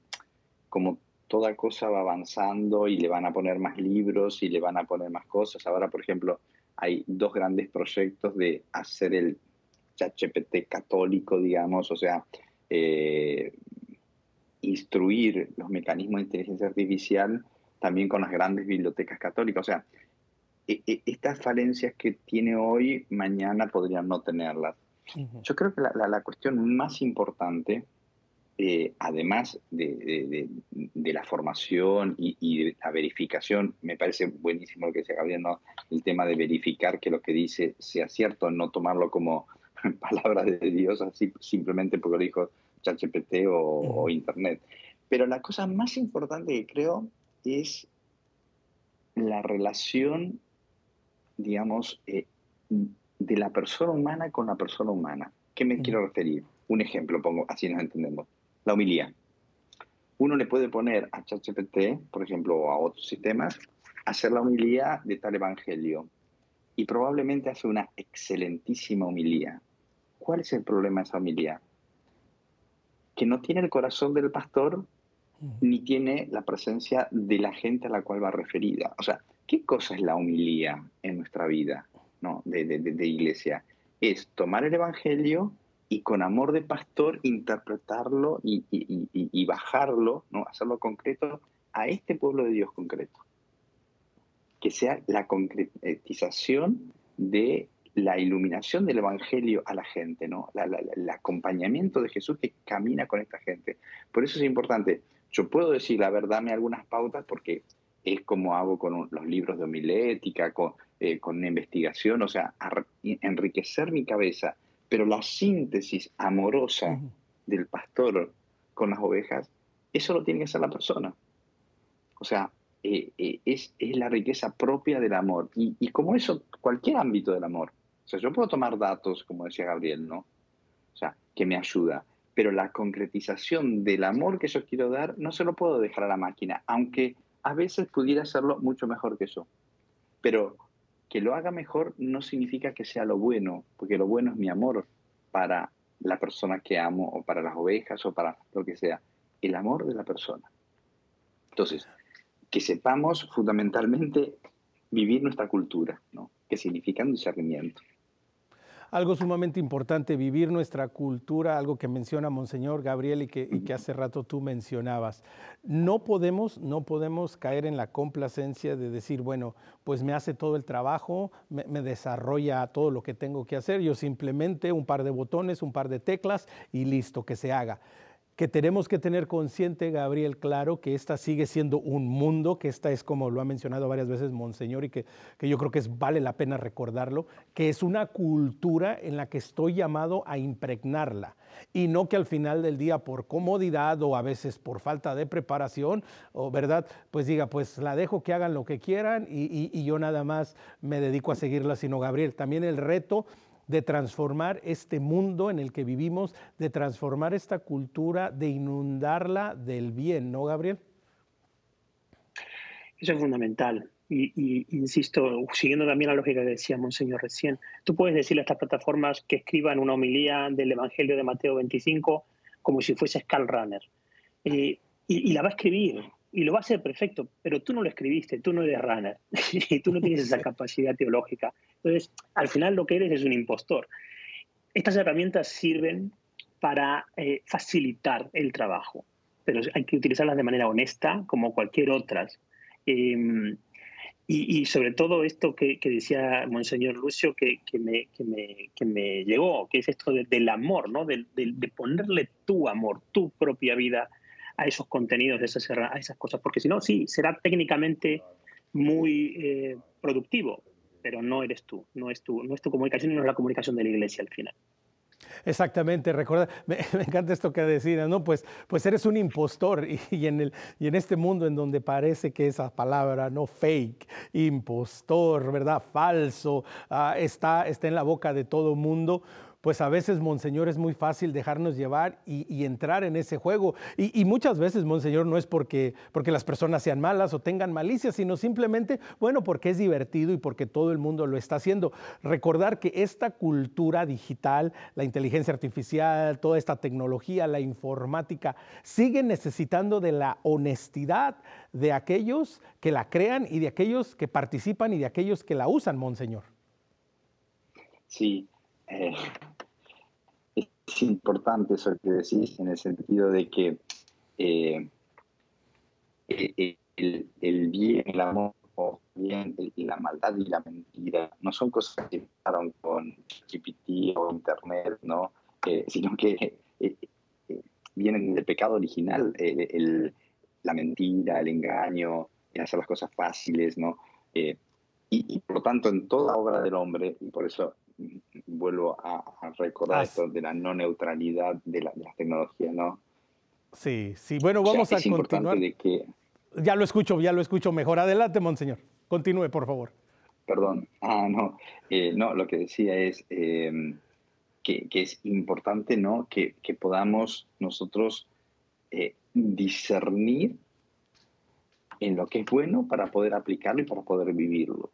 como toda cosa va avanzando y le van a poner más libros y le van a poner más cosas. Ahora, por ejemplo, hay dos grandes proyectos de hacer el ChatGPT católico, digamos, o sea, eh, instruir los mecanismos de inteligencia artificial también con las grandes bibliotecas católicas. O sea, estas falencias que tiene hoy, mañana podrían no tenerlas. Yo creo que la, cuestión más importante, eh, además de, la formación y, de la verificación, me parece buenísimo lo que se Gabriel, ¿no? el tema de verificar que lo que dice sea cierto, no tomarlo como palabra de Dios, así simplemente porque lo dijo ChatGPT o, Internet. Pero la cosa más importante que creo es la relación, digamos, eh, de la persona humana con la persona humana. ¿Qué me quiero referir? Un ejemplo, pongo, así nos entendemos. La humildad. Uno le puede poner a ChatGPT, por ejemplo, o a otros sistemas, hacer la humildad de tal evangelio. Y probablemente hace una excelentísima humildad. ¿Cuál es el problema de esa humildad? Que no tiene el corazón del pastor ni tiene la presencia de la gente a la cual va referida. O sea, ¿qué cosa es la humildad en nuestra vida ¿no? de, de iglesia? Es tomar el Evangelio y con amor de pastor interpretarlo y, y, y, bajarlo, ¿no? hacerlo concreto a este pueblo de Dios concreto. Que sea la concretización de la iluminación del Evangelio a la gente, ¿no? el acompañamiento de Jesús que camina con esta gente. Por eso es importante. Yo puedo decir, la verdad, dame algunas pautas porque es como hago con los libros de homilética, con, eh, con una investigación, o sea, enriquecer mi cabeza pero la síntesis amorosa del pastor con las ovejas, eso lo tiene que hacer la persona. O sea, eh, eh, es, es, la riqueza propia del amor. Y, y, como eso, cualquier ámbito del amor. O sea, yo puedo tomar datos, como decía Gabriel, ¿no? O sea, que me ayuda. Pero la concretización del amor que yo quiero dar, no se lo puedo dejar a la máquina, aunque a veces pudiera hacerlo mucho mejor que yo. Pero que lo haga mejor no significa que sea lo bueno, porque lo bueno es mi amor para la persona que amo o para las ovejas o para lo que sea. El amor de la persona. Entonces, que sepamos fundamentalmente vivir nuestra cultura, ¿no? que significa un discernimiento algo sumamente importante, vivir nuestra cultura, algo que menciona Monseñor Gabriel y que, hace rato tú mencionabas. No podemos, no podemos caer en la complacencia de decir, bueno, pues me hace todo el trabajo, me, me desarrolla todo lo que tengo que hacer, yo simplemente un par de botones, un par de teclas y listo, que se haga que tenemos que tener consciente, Gabriel, claro, que esta sigue siendo un mundo, que esta es como lo ha mencionado varias veces Monseñor y que, que yo creo que es, vale la pena recordarlo, que es una cultura en la que estoy llamado a impregnarla. Y no que al final del día por comodidad o a veces por falta de preparación, o verdad, pues diga, pues la dejo que hagan lo que quieran y, y yo nada más me dedico a seguirla, sino Gabriel, también el reto de transformar este mundo en el que vivimos, de transformar esta cultura, de inundarla del bien, ¿no, Gabriel? Eso es fundamental. Y, insisto, siguiendo también la lógica que decía Monseñor recién, tú puedes decirle a estas plataformas que escriban una homilía del Evangelio de Mateo 25 como si fuese Skull Runner. Eh, y, la va a escribir, y lo va a hacer perfecto, pero tú no lo escribiste, tú no eres runner, y tú no tienes esa capacidad teológica. Entonces, al final lo que eres es un impostor. Estas herramientas sirven para eh, facilitar el trabajo, pero hay que utilizarlas de manera honesta, como cualquier otras. Em, y, sobre todo esto que, decía Monseñor Lucio, que, me, que, me, llegó, que es esto del amor, ¿no? De, ponerle tu amor, tu propia vida a esos contenidos, a esas, cosas, porque si no, sí, será técnicamente muy eh, productivo, pero no eres tú, no es tu, no comunicación y no es la comunicación de la iglesia al final. Exactamente, recuerda, me, encanta esto que decías, ¿no? Pues, pues eres un impostor y, en el, y en este mundo en donde parece que esa palabra, ¿no? Fake, impostor, ¿verdad? Falso, ah, está, está en la boca de todo mundo pues a veces, Monseñor, es muy fácil dejarnos llevar y, entrar en ese juego. Y, muchas veces, Monseñor, no es porque, porque las personas sean malas o tengan malicia, sino simplemente, bueno, porque es divertido y porque todo el mundo lo está haciendo. Recordar que esta cultura digital, la inteligencia artificial, toda esta tecnología, la informática, sigue necesitando de la honestidad de aquellos que la crean y de aquellos que participan y de aquellos que la usan, Monseñor. Sí, eh, es importante eso que decís en el sentido de que eh, eh, el, bien, el amor, bien la maldad y la mentira no son cosas que empezaron con GPT o Internet, ¿no? sino que vienen del pecado original, la mentira, el engaño, hacer las cosas fáciles, ¿no? y, y, por tanto en toda obra del hombre, y por eso vuelvo a, recordar esto de la no neutralidad de la, de las tecnologías, ¿no? Sí, sí. Bueno, vamos a continuar. Ya lo escucho, ya lo escucho mejor. Adelante, monseñor. Continúe, por favor. Perdón. Ah, no. Eh, no, lo que decía es em, que, es importante, ¿no? Que, podamos nosotros eh, discernir en lo que es bueno para poder aplicarlo y para poder vivirlo.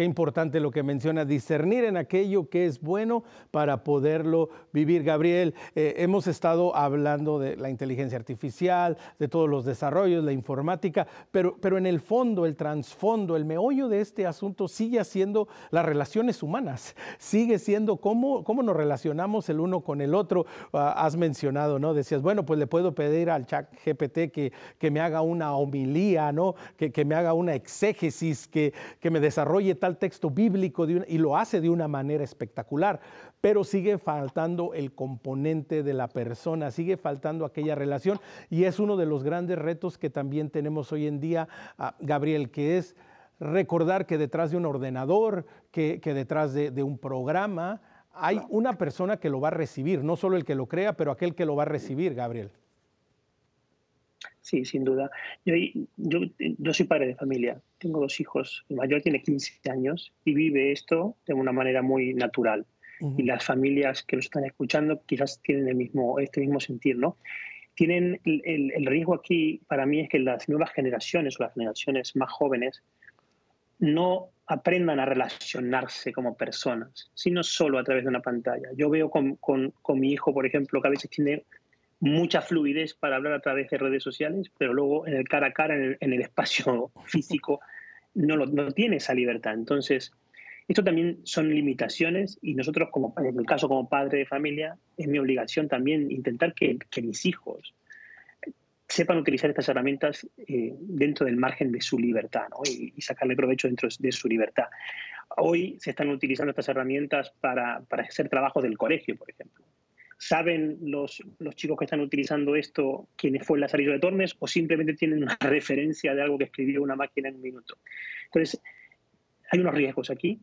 Qué importante lo que menciona, discernir en aquello que es bueno para poderlo vivir. Gabriel, eh, hemos estado hablando de la inteligencia artificial, de todos los desarrollos, la informática, pero, pero en el fondo, el trasfondo, el meollo de este asunto sigue siendo las relaciones humanas, sigue siendo cómo, cómo nos relacionamos el uno con el otro. Ah, has mencionado, ¿no? Decías, bueno, pues le puedo pedir al chat GPT que, que me haga una homilía, ¿no? Que, que me haga una exégesis, que, que me desarrolle tal texto bíblico y lo hace de una manera espectacular, pero sigue faltando el componente de la persona, sigue faltando aquella relación y es uno de los grandes retos que también tenemos hoy en día, ah, Gabriel, que es recordar que detrás de un ordenador, que, detrás de, un programa, hay una persona que lo va a recibir, no solo el que lo crea, pero aquel que lo va a recibir, Gabriel. Sí, sin duda. Yo, yo, soy padre de familia, tengo dos hijos, el mayor tiene 15 años y vive esto de una manera muy natural. Y las familias que lo están escuchando quizás tienen el mismo, este mismo sentir, ¿no? Tienen el, el, riesgo aquí para mí es que las nuevas generaciones o las generaciones más jóvenes no aprendan a relacionarse como personas, sino solo a través de una pantalla. Yo veo con, con, con mi hijo, por ejemplo, que a veces tiene mucha fluidez para hablar a través de redes sociales, pero luego en el cara a cara, en el, espacio físico, no, lo, no tiene esa libertad. Entonces, esto también son limitaciones y nosotros, como, en el caso como padre de familia, es mi obligación también intentar que, que mis hijos sepan utilizar estas herramientas eh, dentro del margen de su libertad ¿no? y, y, sacarle provecho dentro de su libertad. Hoy se están utilizando estas herramientas para, para hacer trabajo del colegio, por ejemplo. ¿Saben los, los chicos que están utilizando esto quién fue el Lazarillo de Tormes o simplemente tienen una referencia de algo que escribió una máquina en un minuto? Entonces, hay unos riesgos aquí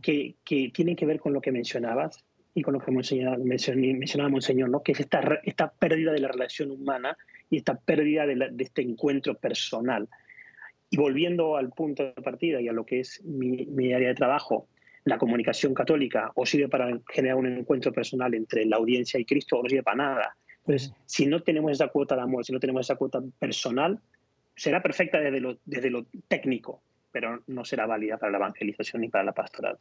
que, que tienen que ver con lo que mencionabas y con lo que mencionaba, mencionaba Monseñor, ¿no? que es esta, esta pérdida de la relación humana y esta pérdida de, de, este encuentro personal. Y volviendo al punto de partida y a lo que es mi, mi área de trabajo, la comunicación católica o sirve para generar un encuentro personal entre la audiencia y Cristo o no sirve para nada. Entonces, si no tenemos esa cuota de amor, si no tenemos esa cuota personal, será perfecta desde lo, desde lo técnico, pero no será válida para la evangelización ni para la pastoral.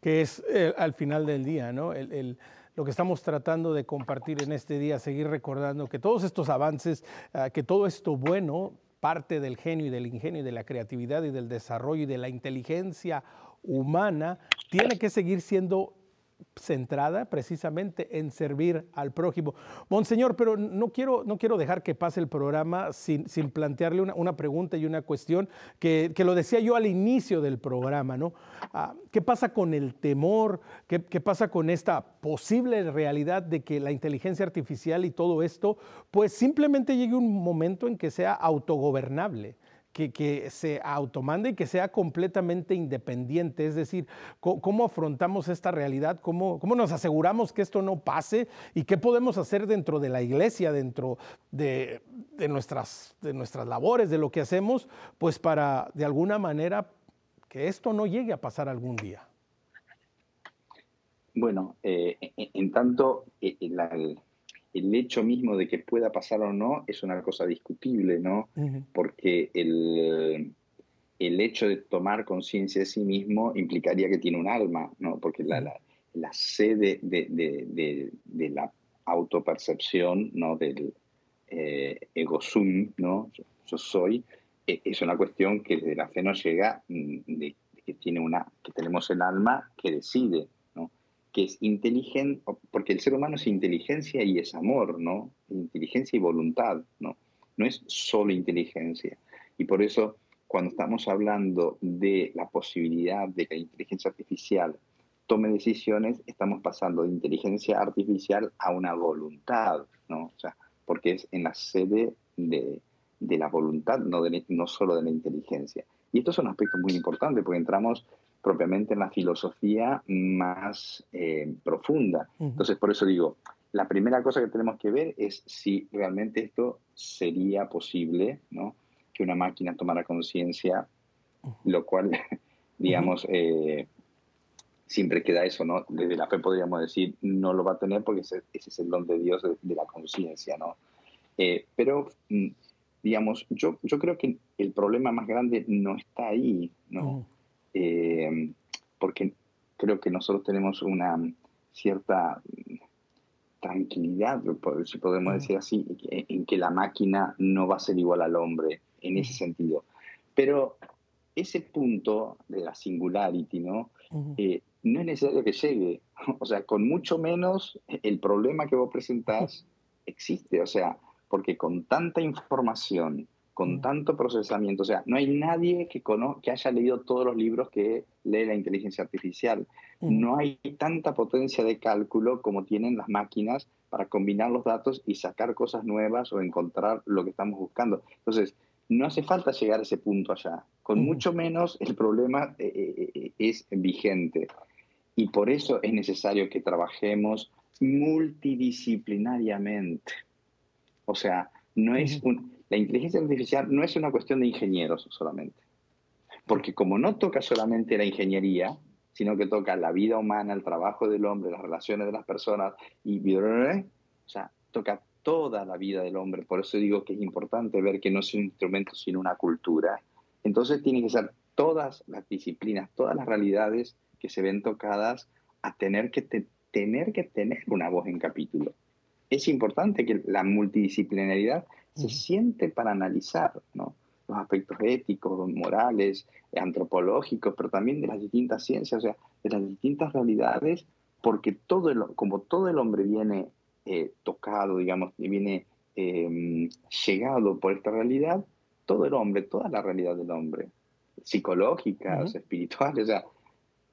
Que es eh, al final del día, ¿no? El, lo que estamos tratando de compartir en este día, seguir recordando que todos estos avances, ah, que todo esto bueno parte del genio y del ingenio y de la creatividad y del desarrollo y de la inteligencia humana tiene que seguir siendo centrada precisamente en servir al prójimo. Monseñor, pero no quiero, no quiero dejar que pase el programa sin, sin plantearle una, pregunta y una cuestión que, lo decía yo al inicio del programa, ¿no? Ah, ¿Qué pasa con el temor? ¿Qué, ¿Qué, pasa con esta posible realidad de que la inteligencia artificial y todo esto, pues simplemente llegue un momento en que sea autogobernable? Que, se automande y que sea completamente independiente. Es decir, ¿cómo, afrontamos esta realidad? ¿Cómo, ¿Cómo, nos aseguramos que esto no pase? ¿Y qué podemos hacer dentro de la iglesia, dentro de, nuestras, de nuestras labores, de lo que hacemos, pues para de alguna manera que esto no llegue a pasar algún día? Bueno, eh, en, tanto, eh, la, el hecho mismo de que pueda pasar o no es una cosa discutible, ¿no? Porque el, el, hecho de tomar conciencia de sí mismo implicaría que tiene un alma, ¿no? Porque la, la, sede de, de, de, la autopercepción, ¿no? Del eh, ego sum, ¿no? Yo, soy, e, es una cuestión que desde la fe nos llega mm, de, que, tiene una, que tenemos el alma que decide, que es inteligente, porque el ser humano es inteligencia y es amor, ¿no? Inteligencia y voluntad, ¿no? No es solo inteligencia. Y por eso, cuando estamos hablando de la posibilidad de que la inteligencia artificial tome decisiones, estamos pasando de inteligencia artificial a una voluntad, ¿no? O sea, porque es en la sede de, de la voluntad, no, de, no solo de la inteligencia. Y estos son aspectos muy importantes porque entramos propiamente en la filosofía más eh, profunda. Entonces, por eso digo, la primera cosa que tenemos que ver es si realmente esto sería posible, ¿no? Que una máquina tomara conciencia, lo cual, digamos, eh, siempre queda eso, ¿no? Desde la fe podríamos decir, no lo va a tener porque ese, es el don de Dios de, la conciencia, ¿no? Eh, pero, mm, digamos, yo, yo creo que el problema más grande no está ahí, ¿no? Eh, porque creo que nosotros tenemos una cierta tranquilidad, si podemos decir así, en que la máquina no va a ser igual al hombre en ese sentido. Pero ese punto de la singularity, ¿no? Eh, no es necesario que llegue. O sea, con mucho menos el problema que vos presentás existe. O sea, porque con tanta información, con tanto procesamiento. O sea, no hay nadie que, que haya leído todos los libros que lee la inteligencia artificial. No hay tanta potencia de cálculo como tienen las máquinas para combinar los datos y sacar cosas nuevas o encontrar lo que estamos buscando. Entonces, no hace falta llegar a ese punto allá. Con mucho menos el problema eh, eh, eh, es vigente. Y por eso es necesario que trabajemos multidisciplinariamente. O sea, no es un, la inteligencia artificial no es una cuestión de ingenieros solamente, porque como no toca solamente la ingeniería, sino que toca la vida humana, el trabajo del hombre, las relaciones de las personas, y o sea, toca toda la vida del hombre. Por eso digo que es importante ver que no es un instrumento, sino una cultura. Entonces tiene que ser todas las disciplinas, todas las realidades que se ven tocadas a tener que, tener, que tener una voz en capítulo. Es importante que la multidisciplinaridad se siente para analizar los aspectos éticos, morales, antropológicos, pero también de las distintas ciencias, o sea, de las distintas realidades, porque todo el, como todo el hombre viene eh, tocado, digamos, y viene em, llegado por esta realidad, todo el hombre, toda la realidad del hombre, psicológicas, espirituales, o sea,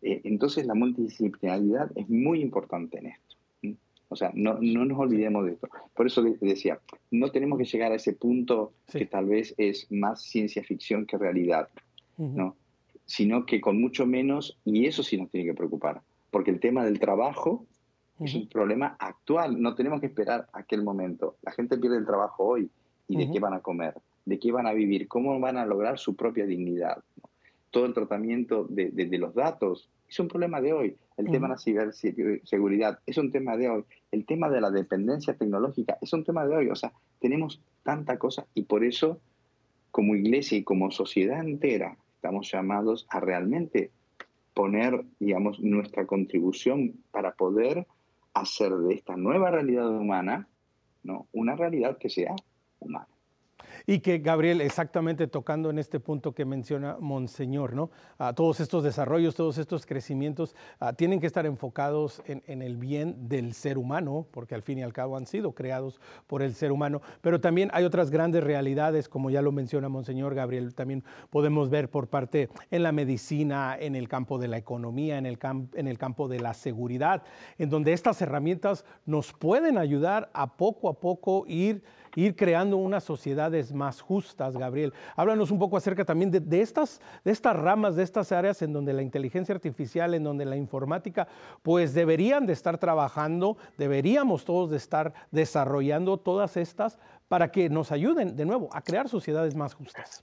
eh, entonces la multidisciplinaridad es muy importante en esto. O sea, no, no nos olvidemos de esto. Por eso decía, no tenemos que llegar a ese punto que tal vez es más ciencia ficción que realidad, ¿no? Sino que con mucho menos, y eso sí nos tiene que preocupar, porque el tema del trabajo es un problema actual, no tenemos que esperar aquel momento. La gente pierde el trabajo hoy, ¿y de qué van a comer? ¿De qué van a vivir? ¿Cómo van a lograr su propia dignidad? Todo el tratamiento de, de los datos es un problema de hoy. El tema de la ciberseguridad es un tema de hoy. El tema de la dependencia tecnológica es un tema de hoy. O sea, tenemos tanta cosa y por eso, como iglesia y como sociedad entera, estamos llamados a realmente poner, digamos, nuestra contribución para poder hacer de esta nueva realidad humana, ¿no? Una realidad que sea humana. Y que, Gabriel, exactamente tocando en este punto que menciona Monseñor, ¿no? Ah, todos estos desarrollos, todos estos crecimientos ah, tienen que estar enfocados en, el bien del ser humano, porque al fin y al cabo han sido creados por el ser humano. Pero también hay otras grandes realidades, como ya lo menciona Monseñor Gabriel, también podemos ver por parte en la medicina, en el campo de la economía, en el, en el campo de la seguridad, en donde estas herramientas nos pueden ayudar a poco a poco ir ir creando unas sociedades más justas, Gabriel. Háblanos un poco acerca también de, estas, de estas ramas, de estas áreas en donde la inteligencia artificial, en donde la informática, pues deberían de estar trabajando, deberíamos todos de estar desarrollando todas estas para que nos ayuden de nuevo a crear sociedades más justas.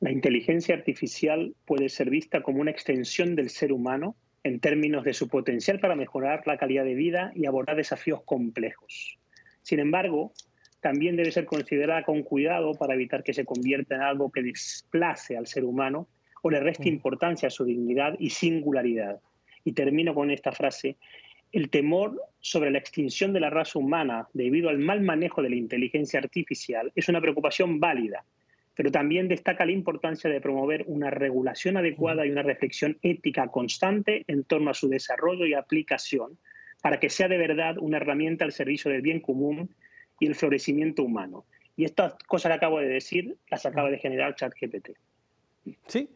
La inteligencia artificial puede ser vista como una extensión del ser humano en términos de su potencial para mejorar la calidad de vida y abordar desafíos complejos. Sin embargo, también debe ser considerada con cuidado para evitar que se convierta en algo que desplace al ser humano o le reste mm. importancia a su dignidad y singularidad. Y termino con esta frase. El temor sobre la extinción de la raza humana debido al mal manejo de la inteligencia artificial es una preocupación válida, pero también destaca la importancia de promover una regulación adecuada y una reflexión ética constante en torno a su desarrollo y aplicación para que sea de verdad una herramienta al servicio del bien común y el florecimiento humano. Y estas cosas que acabo de decir las acaba de generar ChatGPT. Sí,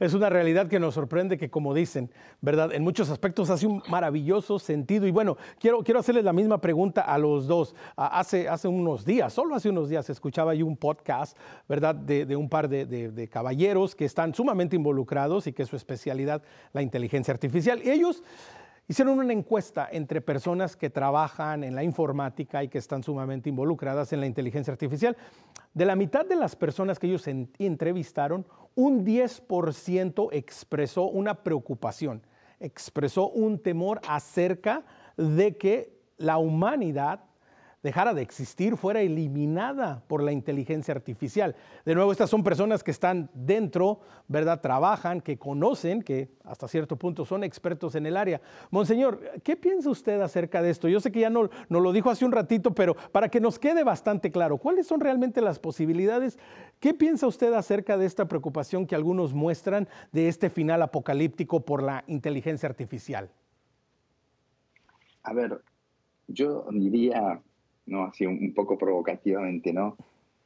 es una, realidad que nos sorprende que, como dicen, ¿verdad? En muchos aspectos hace un maravilloso sentido. Y bueno, quiero, quiero hacerles la misma pregunta a los dos. Hace, hace unos días, solo hace unos días, escuchaba yo un podcast, ¿verdad? De, un par de, de, caballeros que están sumamente involucrados y que su especialidad la inteligencia artificial. Y ellos Hicieron una encuesta entre personas que trabajan en la informática y que están sumamente involucradas en la inteligencia artificial. De la mitad de las personas que ellos entrevistaron, un 10% expresó una preocupación, expresó un temor acerca de que la humanidad dejara de existir, fuera eliminada por la inteligencia artificial. De nuevo, estas son personas que están dentro, ¿verdad? Trabajan, que conocen, que hasta cierto punto son expertos en el área. Monseñor, ¿qué piensa usted acerca de esto? Yo sé que ya no, no lo dijo hace un ratito, pero para que nos quede bastante claro, ¿cuáles son realmente las posibilidades? ¿Qué piensa usted acerca de esta preocupación que algunos muestran de este final apocalíptico por la inteligencia artificial? A ver, yo diría ¿no? Así un, poco provocativamente, ¿no?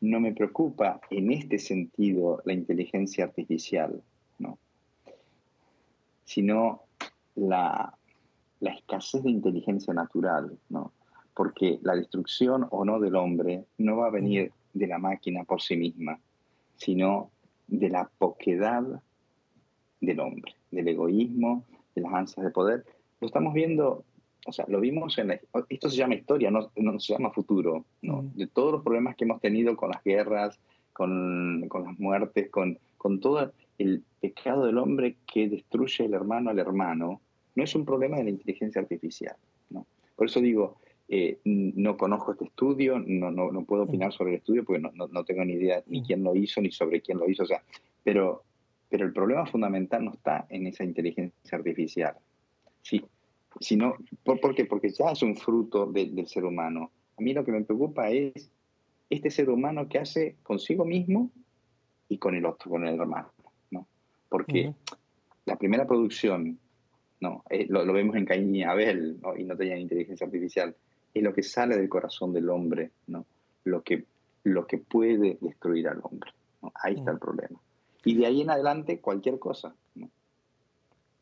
No me preocupa en este sentido la inteligencia artificial, ¿no? Sino la, la escasez de inteligencia natural, ¿no? Porque la destrucción o no del hombre no va a venir de la máquina por sí misma, sino de la poquedad del hombre, del egoísmo, de las ansias de poder. Lo estamos viendo o sea, lo vimos en esto se llama historia, no, no se llama futuro, ¿no? Mm. De todos los problemas que hemos tenido con las guerras, con, con, las muertes, con, con todo el pecado del hombre que destruye el hermano al hermano, no es un problema de la inteligencia artificial, ¿no? Por eso digo, eh, no conozco este estudio, no, no, no, puedo opinar mm. sobre el estudio porque no, no, tengo ni idea ni mm. quién lo hizo ni sobre quién lo hizo, o sea, pero, pero el problema fundamental no está en esa inteligencia artificial. Sí, sino, ¿por, qué? Porque ya es un fruto del ser humano. A mí lo que me preocupa es este ser humano que hace consigo mismo y con el otro, con el hermano, ¿no? Porque la primera producción, ¿no? Eh, lo, vemos en Caín y Abel, y no tenían inteligencia artificial, es lo que sale del corazón del hombre, ¿no? Lo que, lo que puede destruir al hombre. Ahí está el problema. Y de ahí en adelante cualquier cosa. ¿no?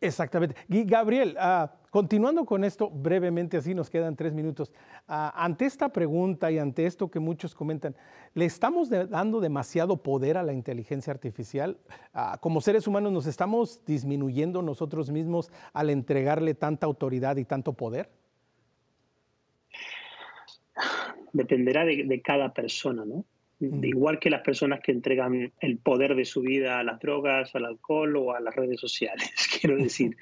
Exactamente. Gabriel, uh, continuando con esto brevemente, así nos quedan tres minutos. Uh, ante esta pregunta y ante esto que muchos comentan, ¿le estamos dando demasiado poder a la inteligencia artificial? Uh, como seres humanos, ¿nos estamos disminuyendo nosotros mismos al entregarle tanta autoridad y tanto poder? Dependerá de, de cada persona, ¿no? De igual que las personas que entregan el poder de su vida a las drogas, al alcohol o a las redes sociales. Quiero decir,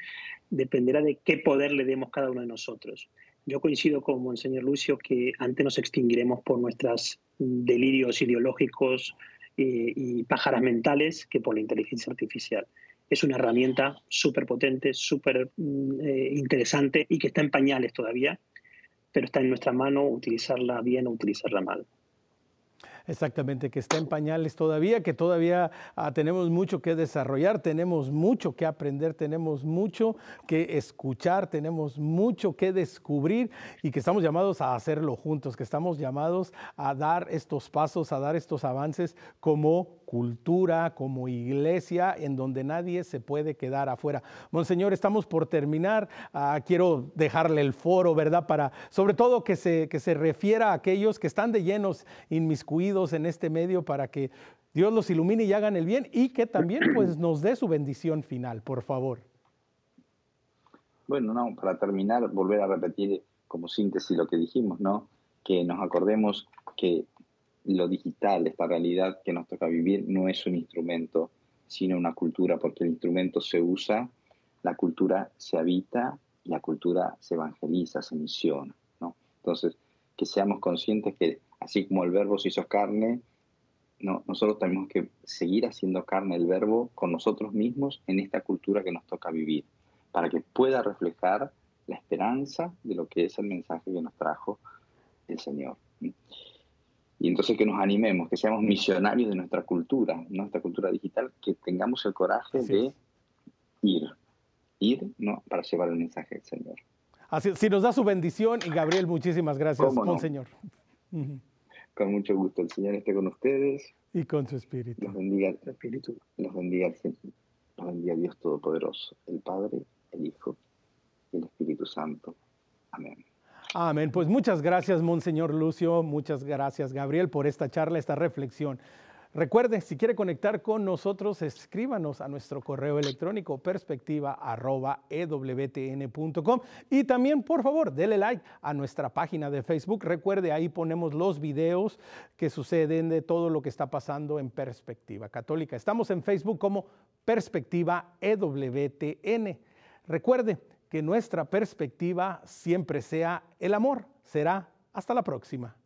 dependerá de qué poder le demos cada uno de nosotros. Yo coincido con Monseñor Lucio que antes nos extinguiremos por nuestros delirios ideológicos eh, y pájaras mentales que por la inteligencia artificial. Es una herramienta súper potente, súper mm, eh, interesante y que está en pañales todavía, pero está en nuestra mano utilizarla bien o utilizarla mal. Exactamente, que está en pañales todavía, que todavía ah, tenemos mucho que desarrollar, tenemos mucho que aprender, tenemos mucho que escuchar, tenemos mucho que descubrir y que estamos llamados a hacerlo juntos, que estamos llamados a dar estos pasos, a dar estos avances como cultura, como iglesia, en donde nadie se puede quedar afuera. Monseñor, estamos por terminar. Ah, quiero dejarle el foro, ¿verdad? Para, sobre todo, que se, que se refiera a aquellos que están de llenos inmiscuidos en este medio para que Dios los ilumine y hagan el bien y que también pues nos dé su bendición final, por favor. Bueno, no, para terminar, volver a repetir como síntesis lo que dijimos, ¿no? Que nos acordemos que lo digital, esta realidad que nos toca vivir, no es un instrumento, sino una cultura, porque el instrumento se usa, la cultura se habita la cultura se evangeliza, se misiona. ¿no? Entonces, que seamos conscientes que así como el verbo se hizo carne, no, nosotros tenemos que seguir haciendo carne el verbo con nosotros mismos en esta cultura que nos toca vivir, para que pueda reflejar la esperanza de lo que es el mensaje que nos trajo el Señor. Y entonces que nos animemos, que seamos misionarios de nuestra cultura, nuestra cultura digital, que tengamos el coraje de ir, ir ¿no? para llevar el mensaje del Señor. Así, si nos da su bendición y Gabriel, muchísimas gracias, Monseñor. Con mucho gusto, el Señor esté con ustedes. Y con su espíritu. Los bendiga, espíritu. Los bendiga, los bendiga Dios Todopoderoso, el Padre, el Hijo y el Espíritu Santo. Amén. Amén. Pues muchas gracias, Monseñor Lucio. Muchas gracias, Gabriel, por esta charla, esta reflexión. Recuerde, si quiere conectar con nosotros, escríbanos a nuestro correo electrónico perspectiva.ewtn.com y también, por favor, dele like a nuestra página de Facebook. Recuerde, ahí ponemos los videos que suceden de todo lo que está pasando en Perspectiva Católica. Estamos en Facebook como Perspectiva EWTN. Recuerde que nuestra perspectiva siempre sea el amor. Será hasta la próxima.